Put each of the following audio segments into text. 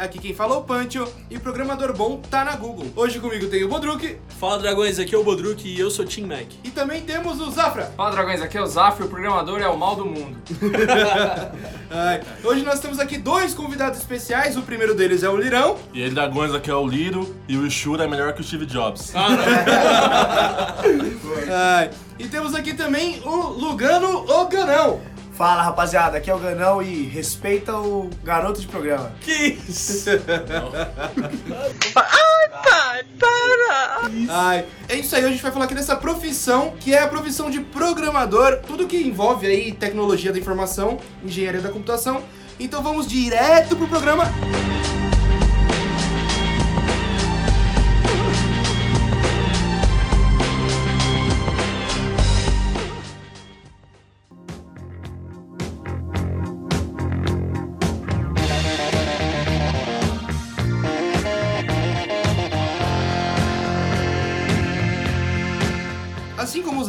Aqui quem fala é o Pancho e programador bom tá na Google. Hoje comigo tem o Bodruk Fala dragões, aqui é o Bodruk e eu sou Team Mac. e também temos o Zafra. Fala dragões, aqui é o Zaf, o programador é o mal do mundo. Ai, hoje nós temos aqui dois convidados especiais, o primeiro deles é o Lirão. E aí, Dragões, aqui é o Liro e o Ishura é melhor que o Steve Jobs. Ai, e temos aqui também o Lugano o Ganão. Fala rapaziada, aqui é o Ganão e respeita o garoto de programa. Que isso? Ai, é isso aí, hoje a gente vai falar aqui dessa profissão, que é a profissão de programador, tudo que envolve aí tecnologia da informação, engenharia da computação. Então vamos direto pro programa. Assim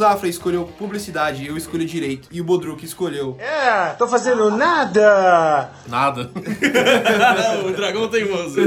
Zafra escolheu publicidade, eu escolhi direito, e o Bodruk escolheu É, tô fazendo nada! Nada. o dragão teimoso.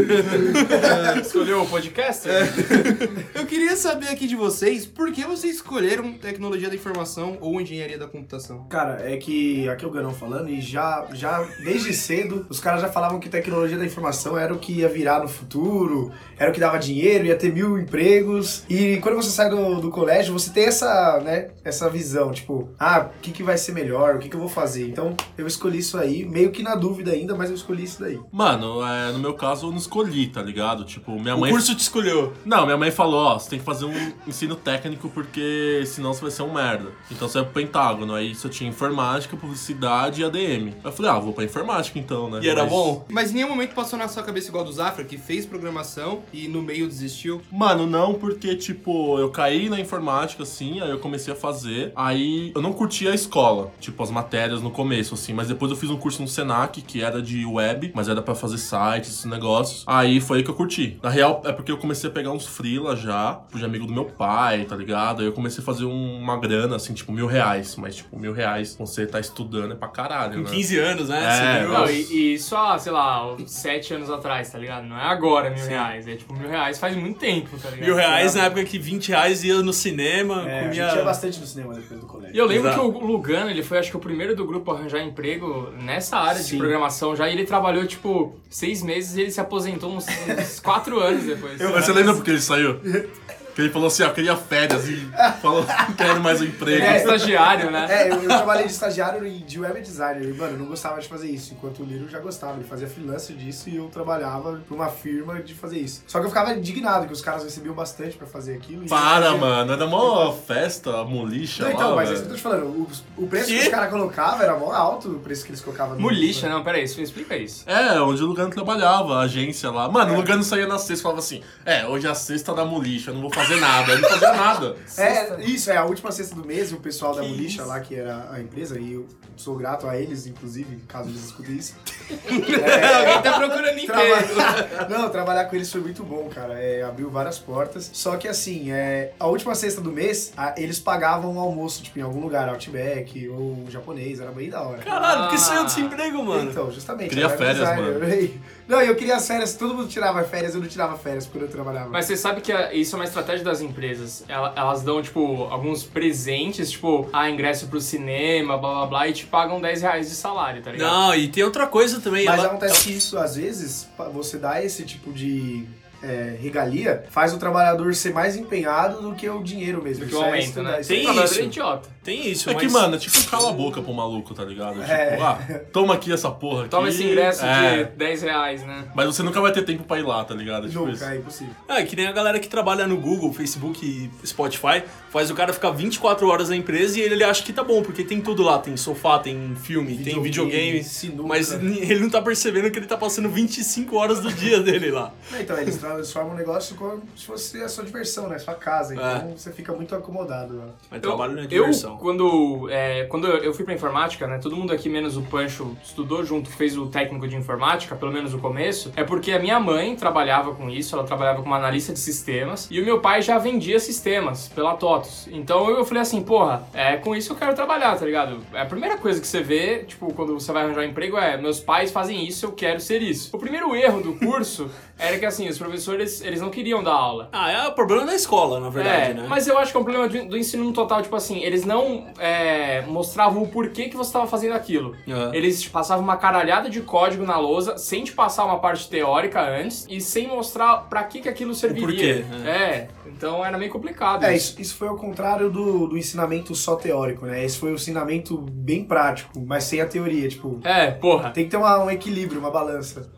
Escolheu o podcast? Eu queria saber aqui de vocês, por que vocês escolheram tecnologia da informação ou engenharia da computação? Cara, é que aqui é o Ganão falando e já, já desde cedo os caras já falavam que tecnologia da informação era o que ia virar no futuro, era o que dava dinheiro, ia ter mil empregos. E quando você sai do, do colégio, você tem essa, né, essa visão, tipo, ah, o que, que vai ser melhor, o que, que eu vou fazer? Então eu escolhi isso aí, meio que na dúvida ainda, mas eu escolhi isso daí. Mano, é, no meu caso eu não escolhi, tá ligado? Tipo, minha O mãe. curso te escolheu. Não, minha mãe falou, ó, você tem que fazer um ensino técnico porque senão você vai ser um merda. Então você vai pro Pentágono. Aí eu tinha informática, publicidade e ADM. Aí eu falei, ah, vou pra informática então, né? E era Mas- bom? Mas em nenhum momento passou na sua cabeça igual do Zafra, que fez programação e no meio desistiu. Mano, não, porque, tipo, eu caí na informática, assim, aí eu comecei a fazer. Aí eu não curtia a escola, tipo, as matérias no começo, assim, mas depois eu fiz um curso no Senac, que era de web, mas era pra fazer sites, esses negócios. Aí foi aí que eu curti. Na real, é porque eu comecei a pegar uns freela já, de amigo do meu pai, tá ligado? Aí eu comecei a fazer um- uma grana, assim, tipo, mil reais. Mas, tipo, mil reais, você tá estudando, é pra caralho, Com né? 15 anos, né? É, Você viu? Não, e, e isso há, sei lá, uns sete anos atrás, tá ligado? Não é agora mil reais, é tipo mil reais faz muito tempo, tá ligado? Mil reais na época que 20 reais ia no cinema, É, a comia... bastante no cinema depois do colégio. E eu lembro Exato. que o Lugano, ele foi acho que o primeiro do grupo a arranjar emprego nessa área de Sim. programação já, e ele trabalhou tipo seis meses e ele se aposentou uns, uns quatro anos depois. Mas você lembra porque ele saiu? Que ele falou assim, ó, queria férias e falou, quero mais um emprego. É estagiário, né? É, eu, eu trabalhei de estagiário e de web designer. E, mano, eu não gostava de fazer isso. Enquanto o Liro já gostava. Ele fazia freelance disso e eu trabalhava pra uma firma de fazer isso. Só que eu ficava indignado que os caras recebiam bastante pra fazer aquilo. Para, fazia- mano. Era mó festa, molixa Não, lá, então, mas é isso que eu tô te falando. O, o preço Quê? que os caras colocavam era mó alto o preço que eles colocavam. no- Mulixa, não, peraí, isso- explica isso. É, onde o Lugano trabalhava, a agência lá. Mano, o Lugano saía na sexta e falava assim: É, hoje é a sexta da molicha, eu não vou fazer nada. Eu não fazia nada. É, isso, é a última sexta do mês, o pessoal da Que Mulixa isso? lá, que era a empresa, e eu sou grato a eles, inclusive, caso eles escutem isso. Alguém tá procurando emprego. Traba- Não, trabalhar com eles foi muito bom, cara. É, abriu várias portas. Só que assim, é, a última sexta do mês, a- eles pagavam um almoço, tipo, em algum lugar, Outback ou japonês, era bem da hora. Caralho, que Ah. saiu desse emprego, mano? Então, justamente. Queria férias, designer. Não, eu queria as férias, todo mundo tirava férias, eu não tirava férias quando eu trabalhava. Mas você sabe que a- isso é uma estratégia das empresas. Ela- Elas dão, tipo, alguns presentes, tipo, ah, ingresso pro cinema, blá blá blá, e te pagam 10 reais de salário, tá ligado? Não, e tem outra coisa também. Mas ela- acontece que isso, às vezes, você dá esse tipo de é, regalia, faz o trabalhador ser mais empenhado do que o dinheiro mesmo. Do que Isso o é aumento, né? isso Tem O trabalhador isso. é idiota. Tem isso, É mas... que, mano, é tipo cala a boca pro maluco, tá ligado? Tipo, É. ah, toma aqui essa porra aqui. Toma esse ingresso é. de 10 reais, né? Mas você nunca vai ter tempo pra ir lá, tá ligado? Tipo isso. Nunca, é impossível. É, que nem a galera que trabalha no Google, Facebook e Spotify, faz o cara ficar 24 horas na empresa e ele acha que tá bom, porque tem tudo lá, tem sofá, tem filme, tem Videogame, sinuca. mas ele não tá percebendo que ele tá passando 25 horas do dia dele lá. Então, eles tra transforma um negócio como se fosse a sua diversão, né? Sua casa. É. Então você fica muito acomodado. Né? Mas Eu, trabalho na eu diversão. Quando, é, quando eu fui pra informática, né? Todo mundo aqui, menos o Pancho, estudou junto, fez o técnico de informática, pelo menos o começo. É porque a minha mãe trabalhava com isso, ela trabalhava como analista de sistemas. E o meu pai já vendia sistemas pela TOTOS. Então eu falei assim, porra, é com isso eu quero trabalhar, tá ligado? É a primeira coisa que você vê, tipo, quando você vai arranjar um emprego é, meus pais fazem isso, eu quero ser isso. O primeiro erro do curso era que, assim, os professores, eles não queriam dar aula. Ah, é o problema da escola, na verdade, é, né? mas eu acho que é um problema do, do ensino no total, tipo assim, eles não é, mostravam o porquê que você estava fazendo aquilo. É. Eles te passavam uma caralhada de código na lousa, sem te passar uma parte teórica antes e sem mostrar pra que, que aquilo serviria. porquê, É, então era meio complicado. É, isso, isso foi ao contrário do, do ensinamento só teórico, né? Esse foi o ensinamento bem prático, mas sem a teoria. Tipo, É, porra. tem que ter uma- um equilíbrio, uma balança.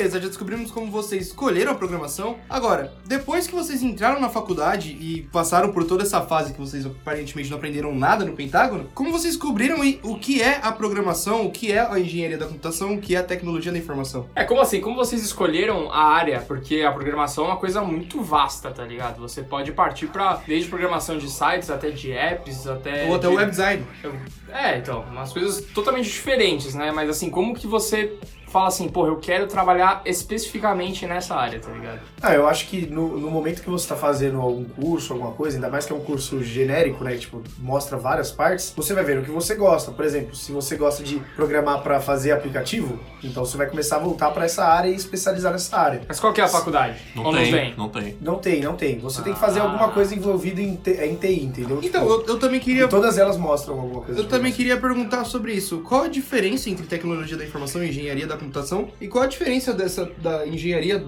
Beleza, já descobrimos como vocês escolheram a programação. Agora, depois que vocês entraram na faculdade e passaram por toda essa fase que vocês aparentemente não aprenderam nada no Pentágono, como vocês descobriram o que é a programação, o que é a engenharia da computação, o que é a tecnologia da informação? É como assim, como vocês escolheram a área, porque a programação é uma coisa muito vasta, tá ligado? Você pode partir pra desde programação de sites até de apps, até Ou até de- o web design. É, então, umas coisas totalmente diferentes, né? Mas assim, como que você fala assim, porra, eu quero trabalhar especificamente nessa área, tá ligado? Ah, eu acho que no, no momento que você está fazendo algum curso, alguma coisa, ainda mais que é um curso genérico, né? Tipo, mostra várias partes, você vai ver o que você gosta. Por exemplo, se você gosta de programar para fazer aplicativo, então você vai começar a voltar para essa área e especializar nessa área. Mas qual que é a faculdade? Não Ou tem, não tem? não tem. Não tem, não tem. Você tem que fazer Ah. alguma coisa envolvida em, em TI, entendeu? Então, Tipo, eu, eu também queria. e todas elas mostram alguma coisa. Eu também queria perguntar sobre isso. Qual a diferença entre tecnologia da informação e engenharia da computação? E qual a diferença dessa da engenharia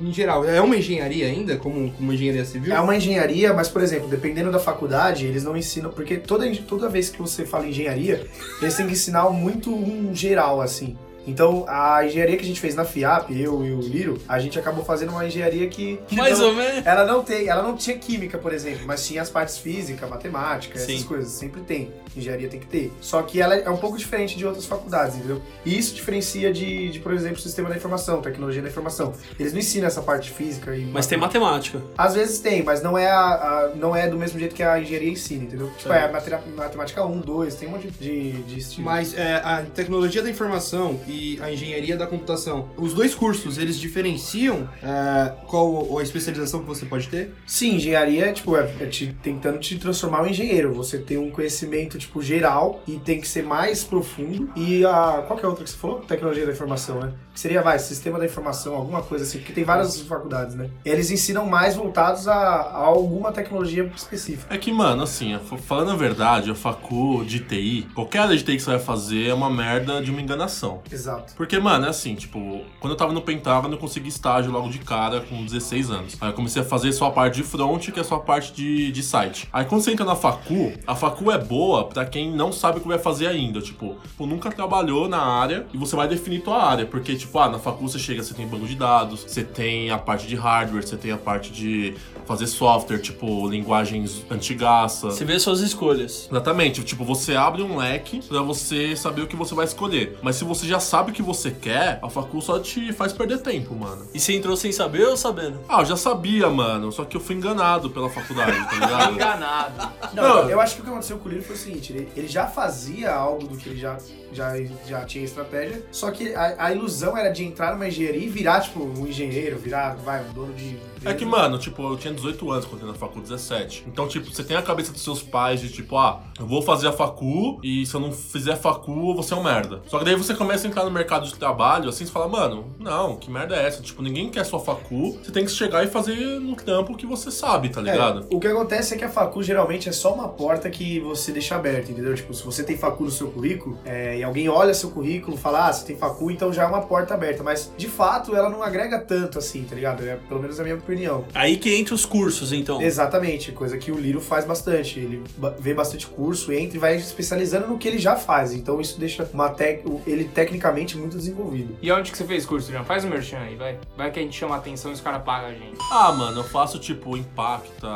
em geral? É uma engenharia ainda, como, como engenharia civil? É uma engenharia, mas, por exemplo, dependendo da faculdade, eles não ensinam. Porque toda, toda vez que você fala engenharia, eles têm que ensinar muito um geral, assim. Então, a engenharia que a gente fez na FIAP, eu e o Liro, a gente acabou fazendo uma engenharia que. que Mais não- ou menos. Ela não tem, ela não tinha química, por exemplo, mas tinha as partes física, matemática, essas Sim. coisas. Sempre tem. Engenharia tem que ter. Só que ela é um pouco diferente de outras faculdades, entendeu? E isso diferencia de, de por exemplo, sistema da informação, tecnologia da informação. Eles não ensinam essa parte física e Mas tem matemática. às vezes tem, mas não é, a, a- não é do mesmo jeito que a engenharia ensina, entendeu? Tipo, é a matera- matemática 1, 2, tem um monte de, de estilo. Mas é, a tecnologia da informação e a engenharia da computação, os dois cursos, eles diferenciam é, qual a especialização que você pode ter? Sim, engenharia tipo, é, é te- tentando te transformar em engenheiro. Você tem um conhecimento, tipo, geral e tem que ser mais profundo. E a. Qual que é a outra que você falou? Tecnologia da informação, né? Que seria, vai, sistema da informação, alguma coisa assim, porque tem várias faculdades, né? Eles ensinam mais voltados a, a alguma tecnologia específica. É que, mano, assim, falando a verdade, a facu de TI, qualquer área de TI que você vai fazer é uma merda de uma enganação. Exato. Porque, mano, é assim, tipo, quando eu tava no Pentágono, eu consegui estágio logo de cara com 16 anos. Aí eu comecei a fazer só a parte de front, que é só a parte de, de site. Aí quando você entra na facu, a facu é boa pra quem não sabe o que vai fazer ainda. Tipo, tipo, nunca trabalhou na área e você vai definir tua área. Porque, tipo, ah, na facu você chega, você tem banco de dados, você tem a parte de hardware, você tem a parte de fazer software, tipo, linguagens antigaça. Você vê suas escolhas. Exatamente, tipo, você abre um leque pra você saber o que você vai escolher. Mas se você já sabe o que você quer, a facul só te faz perder tempo, mano. E você entrou sem saber ou sabendo? Ah, eu já sabia, mano, só que eu fui enganado pela faculdade, tá ligado? Enganado. Não, eu acho que o que aconteceu com o Liro foi o seguinte, ele, ele já fazia algo do que ele já, já, já tinha estratégia, só que a, a ilusão era de entrar numa engenharia e virar, tipo, um engenheiro, virar, vai, um dono de... É que, mano, tipo, eu tinha 18 anos quando eu entrei na facu, 17. Então, tipo, você tem a cabeça dos seus pais de tipo, ah, eu vou fazer a facu e se eu não fizer facu, eu vou ser um merda. Só que daí você começa a entrar no mercado de trabalho, assim, você fala, mano, não, que merda é essa? Tipo, ninguém quer sua facu, você tem que chegar e fazer no campo que você sabe, tá ligado? É, o que acontece é que a facu geralmente é só uma porta que você deixa aberta, entendeu? Tipo, se você tem facu no seu currículo é, e alguém olha seu currículo e fala, ah, você tem facu, então já é uma porta aberta. Mas, de fato, ela não agrega tanto assim, tá ligado? É, pelo menos a minha opinião. Aí que entra os cursos, então. Exatamente, coisa que o Liro faz bastante. Ele vê bastante curso, entra e vai especializando no que ele já faz. Então isso deixa uma tec- ele tecnicamente muito desenvolvido. E onde que você fez curso, Jean? Faz o merchan aí, vai. Vai que a gente chama a atenção e os caras pagam a gente. Ah, mano, eu faço tipo Impacta,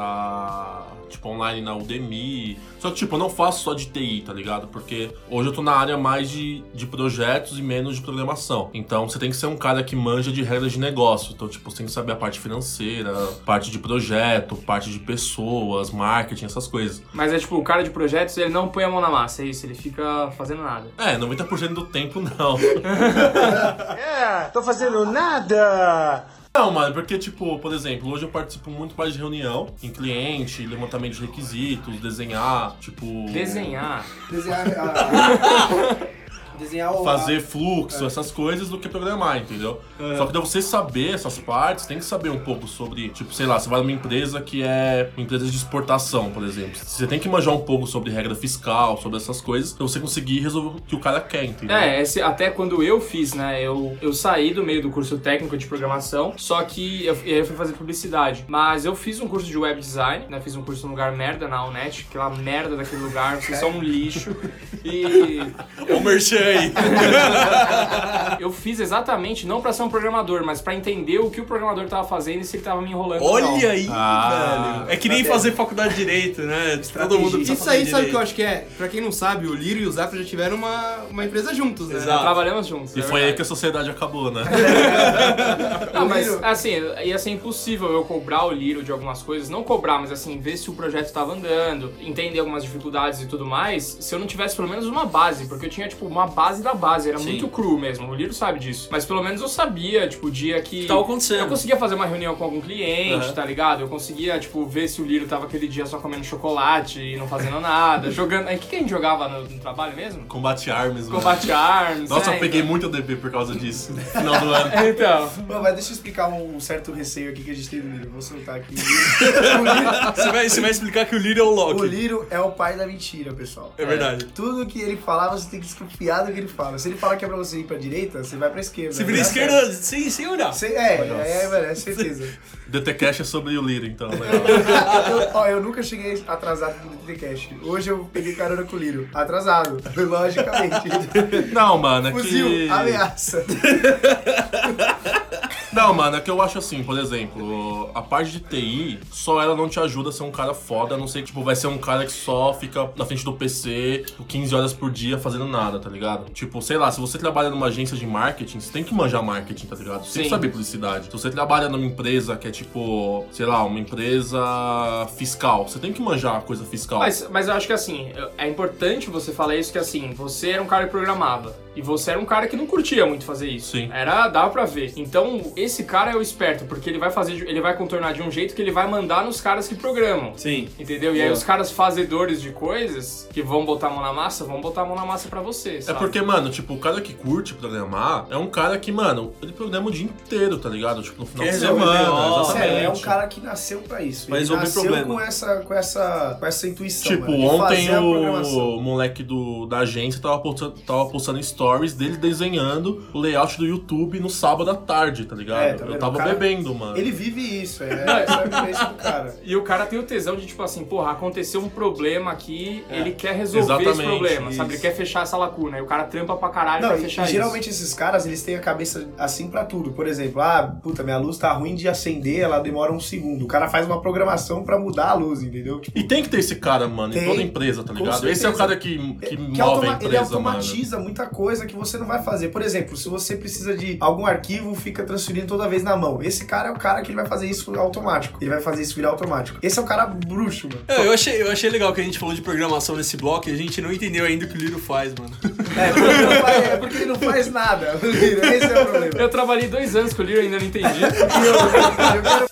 tipo, online na Udemy. Só que, tipo, eu não faço só de TI, tá ligado? Porque hoje eu tô na área mais de, de projetos e menos de programação. Então, você tem que ser um cara que manja de regras de negócio. Então, tipo, você tem que saber a parte financeira, parte de projeto, parte de pessoas, marketing, essas coisas. Mas é tipo, o cara de projetos, ele não põe a mão na massa, é isso, ele fica fazendo nada. É, 90% do tempo não. Tô fazendo nada! Não, mano, porque, tipo, por exemplo, hoje eu participo muito mais de reunião em cliente, levantamento de requisitos, desenhar, tipo. Desenhar. Desenhar a... Desenhar o... Fazer fluxo, essas coisas, do que programar, entendeu? Só que pra você saber essas partes, tem que saber um pouco sobre, tipo, sei lá, você vai numa empresa que é uma empresa de exportação, por exemplo. Você tem que manjar um pouco sobre regra fiscal, sobre essas coisas, pra você conseguir resolver o que o cara quer, entendeu? É, esse- até quando eu fiz, né, eu, eu saí do meio do curso técnico de programação, só que eu, eu fui fazer publicidade. Mas eu fiz um curso de web design, né, fiz um curso num lugar merda na Unet, aquela merda daquele lugar, vocês são um lixo. E O merchan aí. eu fiz exatamente, não pra ser um programador, mas pra entender o que o programador tava fazendo e se ele tava me enrolando ou não. Olha aí, Ah, velho. É que nem fazer faculdade de direito, né? Todo mundo precisa Isso aí, sabe o que eu acho que é? Pra quem não sabe, o Lírio e o Zafra já tiveram uma, uma empresa juntos, né? Exato. Trabalhamos juntos. E é foi aí que a sociedade acabou, né? Não, mas Lírio- assim, ia ser impossível eu cobrar o Liro de algumas coisas, não cobrar, mas assim, ver se o projeto estava andando, entender algumas dificuldades e tudo mais, se eu não tivesse pelo menos uma base, porque eu tinha, tipo, uma base da base, era Sim. muito cru mesmo, o Liro sabe disso. Mas pelo menos eu sabia, tipo, o dia que. que tava acontecendo. Eu conseguia fazer uma reunião com algum cliente, Aham. tá ligado? Eu conseguia, tipo, ver se o Liro tava aquele dia só comendo chocolate e não fazendo nada, jogando. Aí o que, que a gente jogava no, no trabalho mesmo? Combate Arms, mano. Combate Arms. Nossa, é, eu peguei então. muito DP por causa disso, no final do ano. Então. Mano, mas deixa eu explicar um certo receio aqui que a gente tem do Lírio. Vou soltar aqui. o Lírio, Você vai, você vai explicar que o Lírio é o o Loki. Lírio é o pai da mentira, pessoal. É verdade. Tudo que ele falar, você tem que desconfiar do que ele fala. Se ele falar que é pra você ir pra direita, você vai pra esquerda. Você vira Dá esquerda sem, sem olhar. Você, é, é, é, é, certeza. DT Cash é sobre o Liro, então, legal. eu, ó, eu nunca cheguei atrasado no DTCast. Hoje eu peguei carona com o Lírio. Atrasado, logicamente. Não, mano, é Fuzil, que... ameaça. Não, mano, é que eu acho assim, por exemplo, a parte de TI, só ela não te ajuda a ser um cara foda, a não ser que, tipo, vai ser um cara que só fica na frente do PC tipo, 15 horas por dia fazendo nada, tá ligado? Tipo, sei lá, se você trabalha numa agência de marketing, você tem que manjar marketing, tá ligado? Você tem que saber publicidade. Se você trabalha numa empresa que é tipo, sei lá, uma empresa fiscal, você tem que manjar a coisa fiscal. Mas, mas eu acho que assim, é importante você falar isso que assim, você era um cara que programava. E você era um cara que não curtia muito fazer isso. Sim. Era, dava pra ver. Então, esse cara é o esperto, porque ele vai fazer, ele vai contornar de um jeito que ele vai mandar nos caras que programam. Sim. Entendeu? E aí os caras fazedores de coisas que vão botar a mão na massa, vão botar a mão na massa pra você, É sabe? porque, mano, tipo, o cara que curte programar é um cara que, mano, ele programa o dia inteiro, tá ligado? Tipo, no final de semana. Exatamente. Sério, é um cara que nasceu pra isso. Vai Ele nasceu problema. com essa, com essa, com essa intuição. Tipo, mano, de ontem o moleque do, da agência tava postando, tava postando stories dele desenhando o layout do YouTube no sábado à tarde, tá ligado? É, tá? Eu tava cara- bebendo, mano. Ele vive isso, é é do cara. E o cara tem o tesão de, tipo assim, porra, aconteceu um problema aqui, É. ele quer resolver esse Exatamente, problema, sabe? Ele isso. quer fechar essa lacuna. E o cara trampa pra caralho Não, pra e, fechar e isso. geralmente esses caras, eles têm a cabeça assim pra tudo. Por exemplo, ah, puta, minha luz tá ruim de acender, ela demora um segundo. O cara faz uma programação pra mudar a luz, entendeu? Tipo, E tem que ter esse cara, mano, Tem, em toda empresa, tá ligado? Esse é o cara que, que, que move automa- a empresa, ele mano. automatiza muita coisa que você não vai fazer. Por exemplo, se você precisa de algum arquivo, fica transferindo toda vez na mão. Esse cara é o cara que ele vai fazer isso automático. Ele vai fazer isso virar automático. Esse é o cara bruxo, mano. É, eu, achei, eu achei legal que a gente falou de programação nesse bloco e a gente não entendeu ainda o que o Liro faz, mano. É, porque ele não faz, é porque ele não faz nada. Esse é o problema. Eu trabalhei dois anos com o Liro e ainda não entendi. Eu quero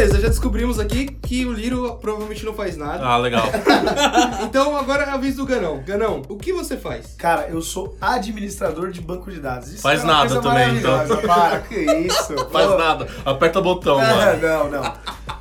Beleza, já descobrimos aqui que o Liro provavelmente não faz nada. Ah, legal. Então agora é a vez do Ganão. Ganão, o que você faz? Cara, eu sou administrador de banco de dados. Isso Faz é nada também, então. Para, que isso? Faz Pô. nada. Aperta botão, Ah, mano. não, não.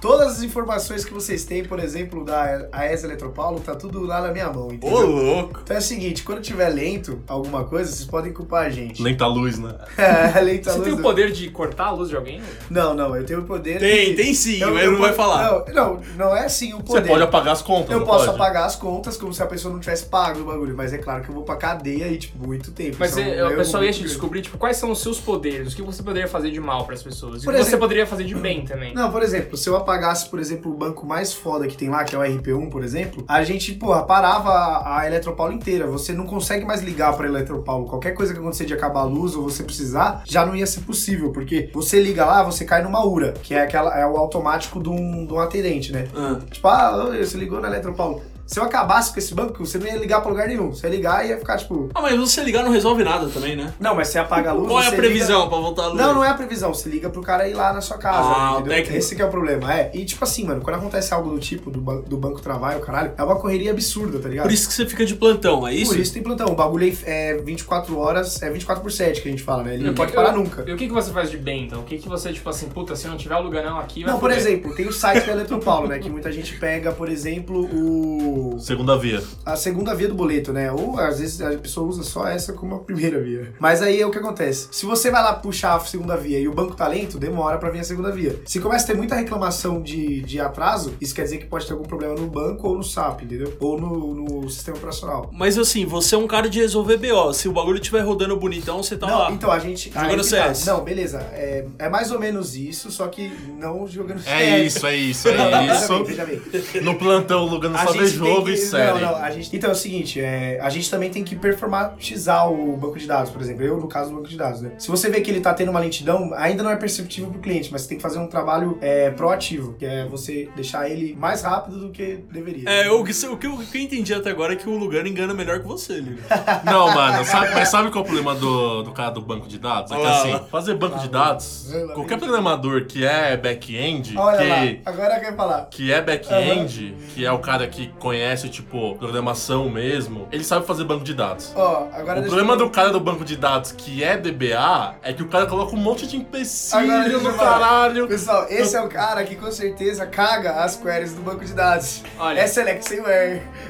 Todas as informações que vocês têm, por exemplo, da AES Eletropaulo, tá tudo lá na minha mão, Ô, entendeu? louco. Então é o seguinte, quando tiver lento alguma coisa, vocês podem culpar a gente. Lenta luz, né? É, lenta Você luz. tem o poder de cortar a luz de alguém? Não, não, eu tenho o poder. Tem, de- tem sim, Eu- mas eu não vai falar. Não, não, não é assim o Você poder. pode apagar as contas, Eu não posso pode? apagar as contas como se a pessoa não tivesse pago o bagulho, mas é claro que eu vou pra cadeia e, tipo, muito tempo. Mas Isso é você- o erro pessoal ia te descobrir, tipo, quais são os seus poderes, o que você poderia fazer de mal pras pessoas, e o Por que você exemplo- poderia fazer de bem também. Não, por exemplo, se eu apagasse, por exemplo, o banco mais foda que tem lá, que é o RP1, por exemplo, a gente, porra, parava a, a Eletropaulo inteira. Você não consegue mais ligar pra Eletropaulo. Qualquer coisa que acontecer de acabar a luz ou você precisar, já não ia ser possível, porque você liga lá, você cai numa URA, que é aquela é o automático de um, de um atendente, né? Ah. Tipo, ah, você ligou na Eletropaulo. Se eu acabasse com esse banco, você não ia ligar pra lugar nenhum. Você ia ligar e ia ficar, tipo, Ah, mas você ligar não resolve nada também, né? não, mas você apaga a luz. Qual é a previsão liga- pra voltar a luz? Não, não é a previsão. Você liga pro cara ir lá na sua casa. Ah, o entendeu? técnico. Esse que é o problema. É. E tipo assim, mano, quando acontece algo do tipo do, do banco travar, o caralho, é uma correria absurda, tá ligado? Por isso que você fica de plantão, é isso? Por isso tem plantão. O bagulho é 24 horas, é 24 por 7 que a gente fala, né? Ele não o pode parar eu- nunca. E o que, que você faz de bem, então? O que, que você, tipo assim, puta, se não tiver o lugar não aqui, vai Não, por exemplo, tem o site da Eletropaulo, né? Que muita gente pega, por exemplo, o. Segunda via. a segunda via do boleto, né? Ou às vezes a pessoa usa só essa como a primeira via. Mas aí é o que acontece. Se você vai lá puxar a segunda via e o banco tá lento, demora pra vir a segunda via. Se começa a ter muita reclamação de, de atraso, isso quer dizer que pode ter algum problema no banco ou no SAP, entendeu? Ou no, no sistema operacional. Mas assim, você é um cara de resolver BO. Se o bagulho estiver rodando bonitão, você tá não, lá. então a gente. Jogando que tá. CS. Não, beleza. É, é mais ou menos isso, só que não jogando É isso, é isso, é Não, veja isso. bem, veja bem. No plantão, lugando A só ver que- e série. Não, não, a gente... Então é o seguinte, é, a gente também tem que performatizar o banco de dados, por exemplo. Eu, no caso do banco de dados, né? Se você vê que ele tá tendo uma lentidão, ainda não é perceptível pro cliente, mas você tem que fazer um trabalho é, proativo, que é você deixar ele mais rápido do que deveria. É, o que, o, que eu, o que eu entendi até agora é que o Lugano engana melhor que você, Lili. Não, mano, sabe, mas sabe qual é o problema do, do cara do banco de dados? É que lá. assim, fazer banco de dados, lá. qualquer programador que é back-end, Olha que, lá, agora quer falar. que é back-end, que é o cara que conhece, tipo, programação mesmo, ele sabe fazer banco de dados. Ó, agora O deixa problema eu... do cara do banco de dados que é DBA é que o cara coloca um monte de empecilho no caralho. Pessoal, esse é o cara que com certeza caga as queries do banco de dados. Olha. É select.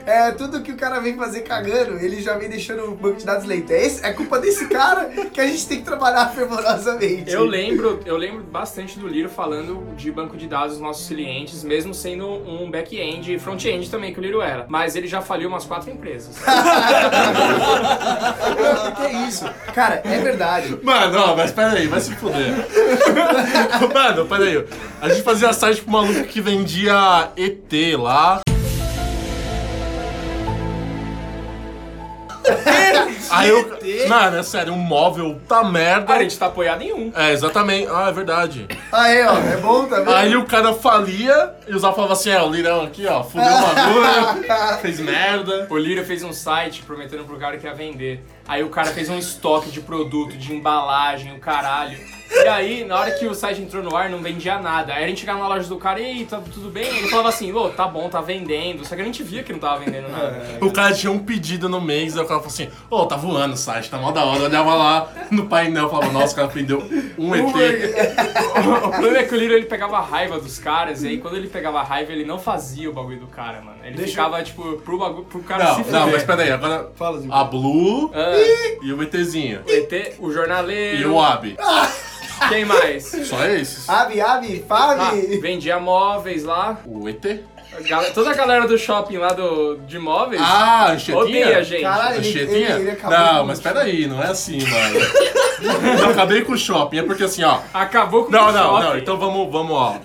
É tudo que o cara vem fazer cagando, ele já vem deixando o banco de dados lento. É, esse- é culpa desse cara que a gente tem que trabalhar fervorosamente. Eu lembro, eu lembro bastante do Liro falando de banco de dados dos nossos clientes, mesmo sendo um back-end e front-end também que o Liro era. Mas ele já faliu umas quatro empresas. O que é isso? Cara, é verdade. Mano, ó, mas peraí, vai se fuder. Mano, peraí. A gente fazia site pro maluco que vendia ET lá. Aí eu. Mano, é sério, um móvel tá merda. a gente tá apoiado em um. É, exatamente. Ah, é verdade. Aí, ó, é bom, tá vendo? Aí o cara falia e os falava assim: é, o Lirão aqui, ó, fudeu o bagulho, fez merda. O Liro fez um site prometendo pro cara que ia vender. Aí o cara fez um estoque de produto, de embalagem, o caralho. E aí, na hora que o site entrou no ar, não vendia nada. Aí a gente chegava na loja do cara, e aí, tá tudo bem? Ele falava assim, ô, tá bom, tá vendendo. Só que a gente via que não tava vendendo nada. O cara tinha um pedido no mês, aí o cara falou assim: ô, tá voando o site, tá mó da hora. Eu olhava lá no painel falava: nossa, o cara vendeu um ET. O problema é que o Liro ele pegava raiva dos caras, e aí quando ele pegava raiva, ele não fazia o bagulho do cara, mano. Ele Deixa ficava, tipo, pro, bagulho, pro cara Não, se não, fuder. mas peraí, agora Fala, Zico. a Blue Ah, e o ETzinho. o ET, o jornaleiro. E o Ab. Quem mais? Só esses. Abi, Abi, Ah, Fabi. vendia móveis lá. O ET? A gal- Toda a galera do shopping lá do, de móveis Ah, Anchetinha? odeia a gente. Caralho, ele, ele, Anchetinha? ele acabou Não, mas peraí, não é assim, mano. Eu acabei com o shopping, é porque assim, ó. Acabou com Não, o não, shopping. não, então vamos, vamos, ó.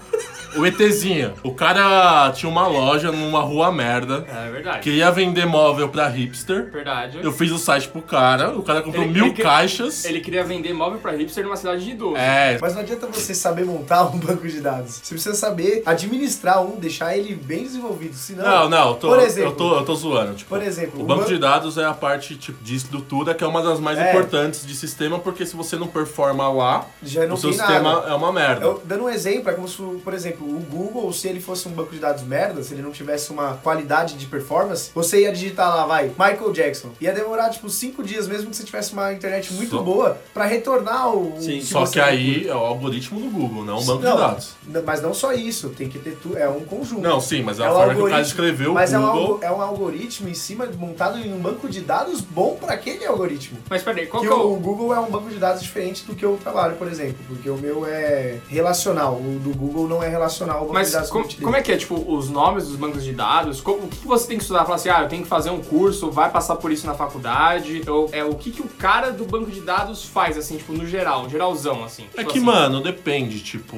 O ETzinho. O cara tinha uma loja numa rua merda. É verdade. Queria vender móvel pra hipster. Verdade. Eu fiz o site pro cara, o cara comprou Ele- mil ele que- caixas. Ele queria vender móvel pra hipster numa cidade de idoso. É, Mas não adianta você saber montar um banco de dados. Você precisa saber administrar um, deixar ele bem desenvolvido. Senão, Não, não, eu tô, Por exemplo, eu tô, eu tô zoando. Tipo, por exemplo, o o banco ban- de dados é a parte tipo, de estrutura que é uma das mais É. importantes de sistema, porque se você não performa lá, já não o seu tem sistema nada. é uma merda. Eu- dando um exemplo, é como se, por exemplo, exemplo, o Google, se ele fosse um banco de dados merda, se ele não tivesse uma qualidade de performance, você ia digitar lá, vai, Michael Jackson. Ia demorar, tipo, cinco dias, mesmo que você tivesse uma internet muito Só- boa, pra retornar o. Sim, o Só você que aí é o algoritmo do Google, não o banco Não, de dados. Mas não só isso, tem que ter tu, é um conjunto. Não, sim, mas é a É forma que o cara algoritmo, escreveu o Mas é um, Google. é um algoritmo em cima, montado em um banco de dados bom pra aquele algoritmo. Mas peraí, qual que que é o, o... o Google é um banco de dados diferente do que eu trabalho, por exemplo. Porque o meu é relacional. O do Google não é relacional ao banco de Mas dados como, como é que é, tipo, os nomes dos bancos de dados? Co- O que você tem que estudar? Falar assim, ah, eu tenho que fazer um curso, vai passar por isso na faculdade? Ou, é, o que, que o cara do banco de dados faz, assim, tipo, no geral, geralzão, assim? É Tipo que, assim, mano, depende, tipo.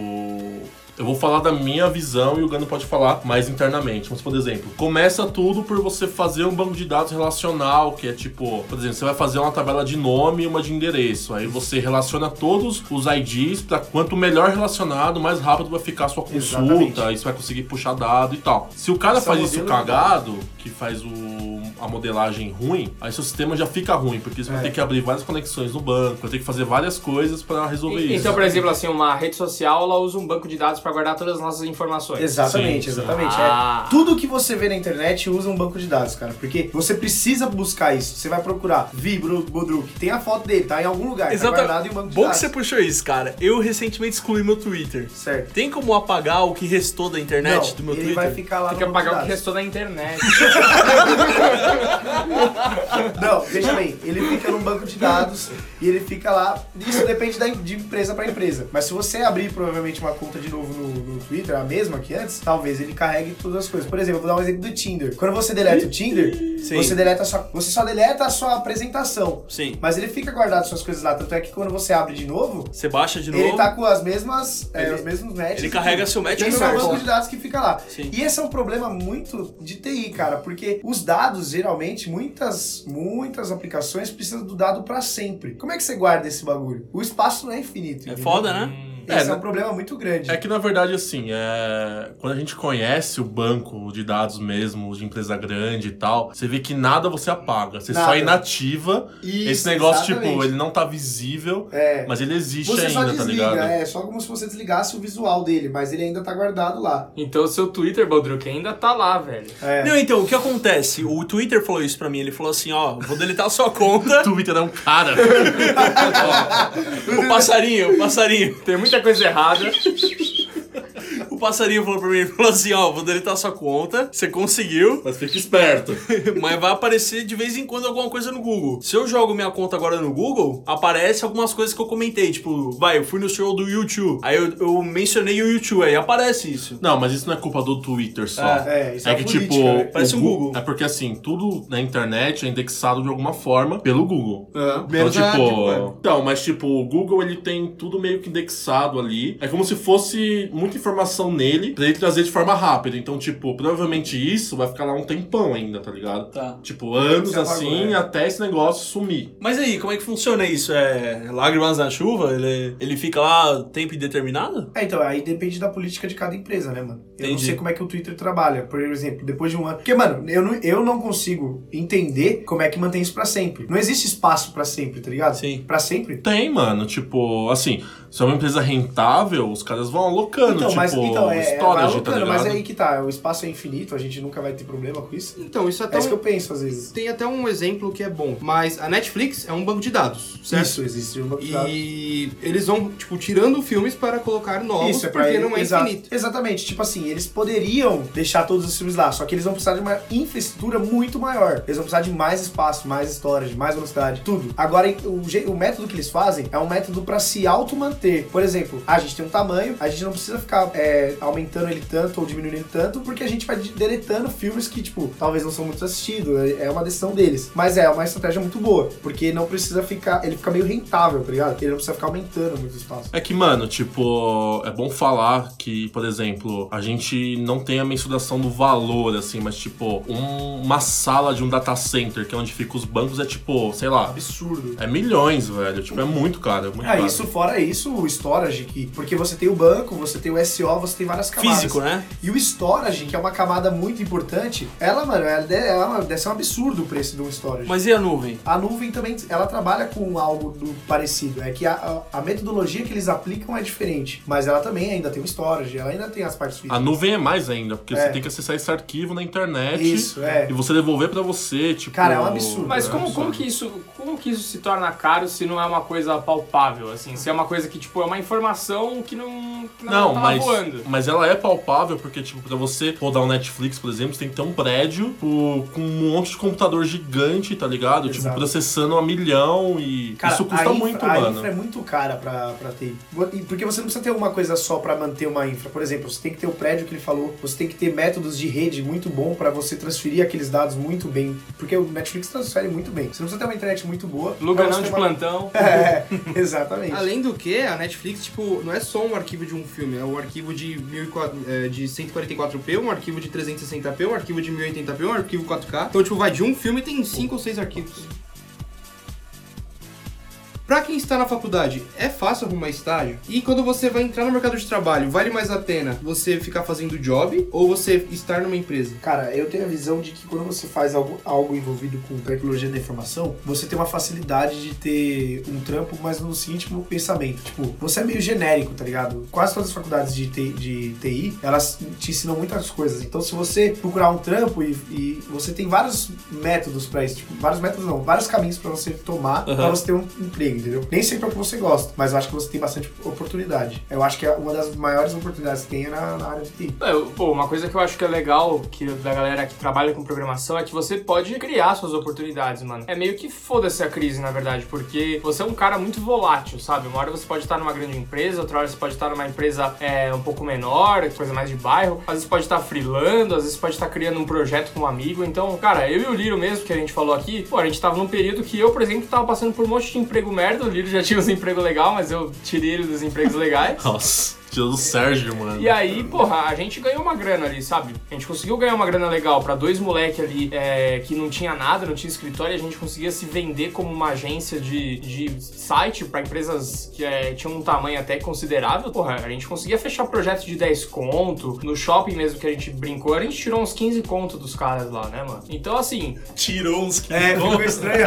Eu vou falar da minha visão e o Gano pode falar mais internamente. Mas, por exemplo, começa tudo por você fazer um banco de dados relacional, que é tipo, por exemplo, você vai fazer uma tabela de nome e uma de endereço. Aí você relaciona todos os IDs, pra quanto melhor relacionado, mais rápido vai ficar a sua consulta, Exatamente. aí você vai conseguir puxar dado e tal. Se o cara é faz isso cagado, que faz o, a modelagem ruim, aí seu sistema já fica ruim, porque você vai É. ter que abrir várias conexões no banco, vai ter que fazer várias coisas pra resolver E- isso. Então, por exemplo, assim, uma rede social, ela usa um banco de dados pra guardar todas as nossas informações. Exatamente, Sim, sim. exatamente. Ah. É, tudo que você vê na internet usa um banco de dados, cara. Porque você precisa buscar isso. Você vai procurar Vi Bru- Bodruk, tem a foto dele, tá em algum lugar, tá guardado em um banco de Bom que dados. você puxou isso, cara. Eu recentemente excluí meu Twitter. Certo. Tem como apagar o que restou da internet Não, do meu ele Twitter? vai ficar lá Tem que apagar o que restou da internet. Não, veja bem, ele fica num banco de dados e ele fica lá. Isso depende da, de empresa pra empresa. Mas se você abrir provavelmente uma conta de novo no, no Twitter, a mesma que antes, talvez ele carregue todas as coisas. Por exemplo, vou dar um exemplo do Tinder. Quando você deleta o Tinder, Sim. você deleta a sua, você só deleta a sua apresentação. Sim. Mas ele fica guardado suas coisas lá. Tanto é que quando você abre de novo, Você baixa de novo. ele tá com as mesmas, é, Ele- os mesmos matches. ele carrega seu match Tem no seu banco de dados que fica lá. Sim. E esse é um problema muito de TI, cara, porque os dados, geralmente, muitas, muitas aplicações precisam do dado pra sempre. Como é que você guarda esse bagulho? O espaço não é infinito. É entendeu? foda, né? Esse é, É, um problema muito grande. É que na verdade, assim, é... quando a gente conhece o banco de dados mesmo, de empresa grande e tal, você vê que nada você apaga. Você só Nada. inativa. Isso, Esse negócio, exatamente. tipo, ele não tá visível, É. mas ele existe Você só ainda, tá desliga, ligado? é só como se você desligasse o visual dele, mas ele ainda tá guardado lá. então o seu Twitter, Baldruck, ainda tá lá, velho. É. Não, então, o que acontece? O Twitter falou isso pra mim. Ele falou assim, ó, vou deletar a sua conta. Twitter é um cara. o passarinho, o passarinho. Tem muita coisa errada. O passarinho falou pra mim, falou assim, ó, vou deletar a sua conta. Você conseguiu. mas fica esperto. Mas vai aparecer de vez em quando alguma coisa no Google. Se eu jogo minha conta agora no Google, aparece algumas coisas que eu comentei. Tipo, vai, eu fui no show do YouTube. Aí eu, eu mencionei o YouTube, aí aparece isso. Não, mas isso não é culpa do Twitter só. É, isso É é que, política, tipo, né? Parece o um Gu- Google. É porque, assim, tudo na internet é indexado de alguma forma pelo Google. Então, Menos a tipo, então, mas tipo, o Google ele tem tudo meio que indexado ali. É como se fosse muita informação nele pra ele trazer de forma rápida. Então, tipo, provavelmente isso vai ficar lá um tempão ainda, tá ligado? Tá. Tipo, anos apagou, assim, é. até esse negócio sumir. Mas aí, como é que funciona isso? É lágrimas na chuva? Ele, ele fica lá tempo indeterminado? É, então, aí depende da política de cada empresa, né, mano? Eu não Entendi. sei como é que o Twitter trabalha. Por exemplo, depois de um ano. Porque, mano, eu não, eu não consigo entender como é que mantém isso pra sempre. Não existe espaço pra sempre, tá ligado? Sim. Pra sempre. Tem, mano, tipo, assim, se é uma empresa rentável, os caras vão alocando, Então, tipo, mas, então, é, vai storage, tá alocando, ligado? mas aí que tá, o espaço é infinito, a gente nunca vai ter problema com isso. Então, isso é É até isso que eu penso às vezes. tem até um exemplo que é bom. Mas a Netflix é um banco de dados, certo? Isso, existe um banco de dados. E eles vão, tipo, tirando filmes para colocar novos, Isso, é porque ele- não é exato. infinito. Exatamente. Tipo assim, eles poderiam deixar todos os filmes lá, só que eles vão precisar de uma infraestrutura muito maior. Eles vão precisar de mais espaço, mais storage, mais velocidade, tudo. Agora, o, o método que eles fazem é um método pra se auto-manter. Por exemplo, a gente tem um tamanho, a gente não precisa ficar é, aumentando ele tanto ou diminuindo ele tanto, porque a gente vai de- deletando filmes que, tipo, talvez não são muito assistidos. É é uma decisão deles. Mas é uma estratégia muito boa, porque não precisa ficar. Ele fica meio rentável, tá ligado? Ele não precisa ficar aumentando muito espaço. É que, mano, tipo, é bom falar que, por exemplo, a gente não tem a mensuração do valor, assim, mas, tipo, um- uma sala de um data center, que é onde ficam os bancos, é tipo, sei lá, Absurdo. é milhões, velho. Tipo, é muito caro. É muito Ah, caro. isso fora isso, o storage, que, porque você tem o banco, você tem o SO, você você tem várias camadas. Físico, né? E o storage, que é uma camada muito importante, ela, mano, ela deve, ela deve ser um absurdo o preço do storage. Mas e a nuvem? A nuvem também, ela trabalha com algo do parecido. É que a, a, a metodologia que eles aplicam é diferente. Mas ela também ainda tem o storage, ela ainda tem as partes A físicas. nuvem é mais ainda, porque É. você tem que acessar esse arquivo na internet Isso, é. e você devolver pra você, tipo. Cara, é um absurdo. Mas é, como, como sabe? que isso, como que isso se torna caro se não é uma coisa palpável, assim? Se é uma coisa que, tipo, é uma informação que não, que Não, tá mas, voando. Mas ela é palpável porque, tipo, pra você rodar o Netflix, por exemplo, você tem que ter um prédio com um monte de computador gigante, tá ligado? Tipo, Exato. processando a milhão e Cara, isso custa a infra, muito, a mano. infra é muito cara pra, pra ter. E Porque você não precisa ter uma coisa só pra manter uma infra. Por exemplo, você tem que ter o prédio que ele falou, você tem que ter métodos de rede muito bom pra você transferir aqueles dados muito bem. Porque o Netflix transfere muito bem. Você não precisa ter uma internet muito boa. Luganão você de uma- plantão. É, exatamente. Além do que, a Netflix, tipo, não é só um arquivo de um filme, é um arquivo de, 1004, é, de 144p, um arquivo de 360p, um arquivo de 1080p, um arquivo 4K. Então, tipo, vai de um filme tem cinco ou seis arquivos. Pra quem está na faculdade, é fácil arrumar estágio? E quando você vai entrar no mercado de trabalho, vale mais a pena você ficar fazendo job ou você estar numa empresa? Cara, eu tenho a visão de que quando você faz algo, algo envolvido com tecnologia da informação, você tem uma facilidade de ter um trampo, mas no seguinte pensamento. Tipo, você é meio genérico, tá ligado? Quase todas as faculdades de, T- de TI, elas te ensinam muitas coisas. Então, se você procurar um trampo e, e você tem vários métodos pra isso, tipo, vários métodos não, vários caminhos pra você tomar pra Aham. você ter um emprego, entendeu? Nem sempre é o que você gosta, mas eu acho que você tem bastante oportunidade. Eu acho que é uma das maiores oportunidades que tem é na, na área de TI. É, Pô, uma coisa que eu acho que é legal que da galera que trabalha com programação é que você pode criar suas oportunidades, mano. É meio que foda-se a crise, na verdade, porque você é um cara muito volátil, sabe? Uma hora você pode estar numa grande empresa, outra hora você pode estar numa empresa é, um pouco menor, coisa mais de bairro. Às vezes pode estar freelando, às vezes pode estar criando um projeto com um amigo. Então, cara, eu e o Liro mesmo, que a gente falou aqui, pô, a gente tava num período que eu, por exemplo, tava passando por um monte de emprego merda. O Liro já tinha uns empregos legais, mas eu tirei ele dos empregos legais. Nossa, tirando o Sérgio, mano. E aí, porra, a gente ganhou uma grana ali, sabe? A gente conseguiu ganhar uma grana legal pra dois moleque ali é, que não tinha nada, não tinha escritório, e a gente conseguia se vender como uma agência de, de site pra empresas que é, tinham um tamanho até considerável. Porra, a gente conseguia fechar projeto de 10 conto. No shopping mesmo que a gente brincou, a gente tirou uns 15 conto dos caras lá, né, mano? Então, assim, Tirou uns que. É, ficou estranho.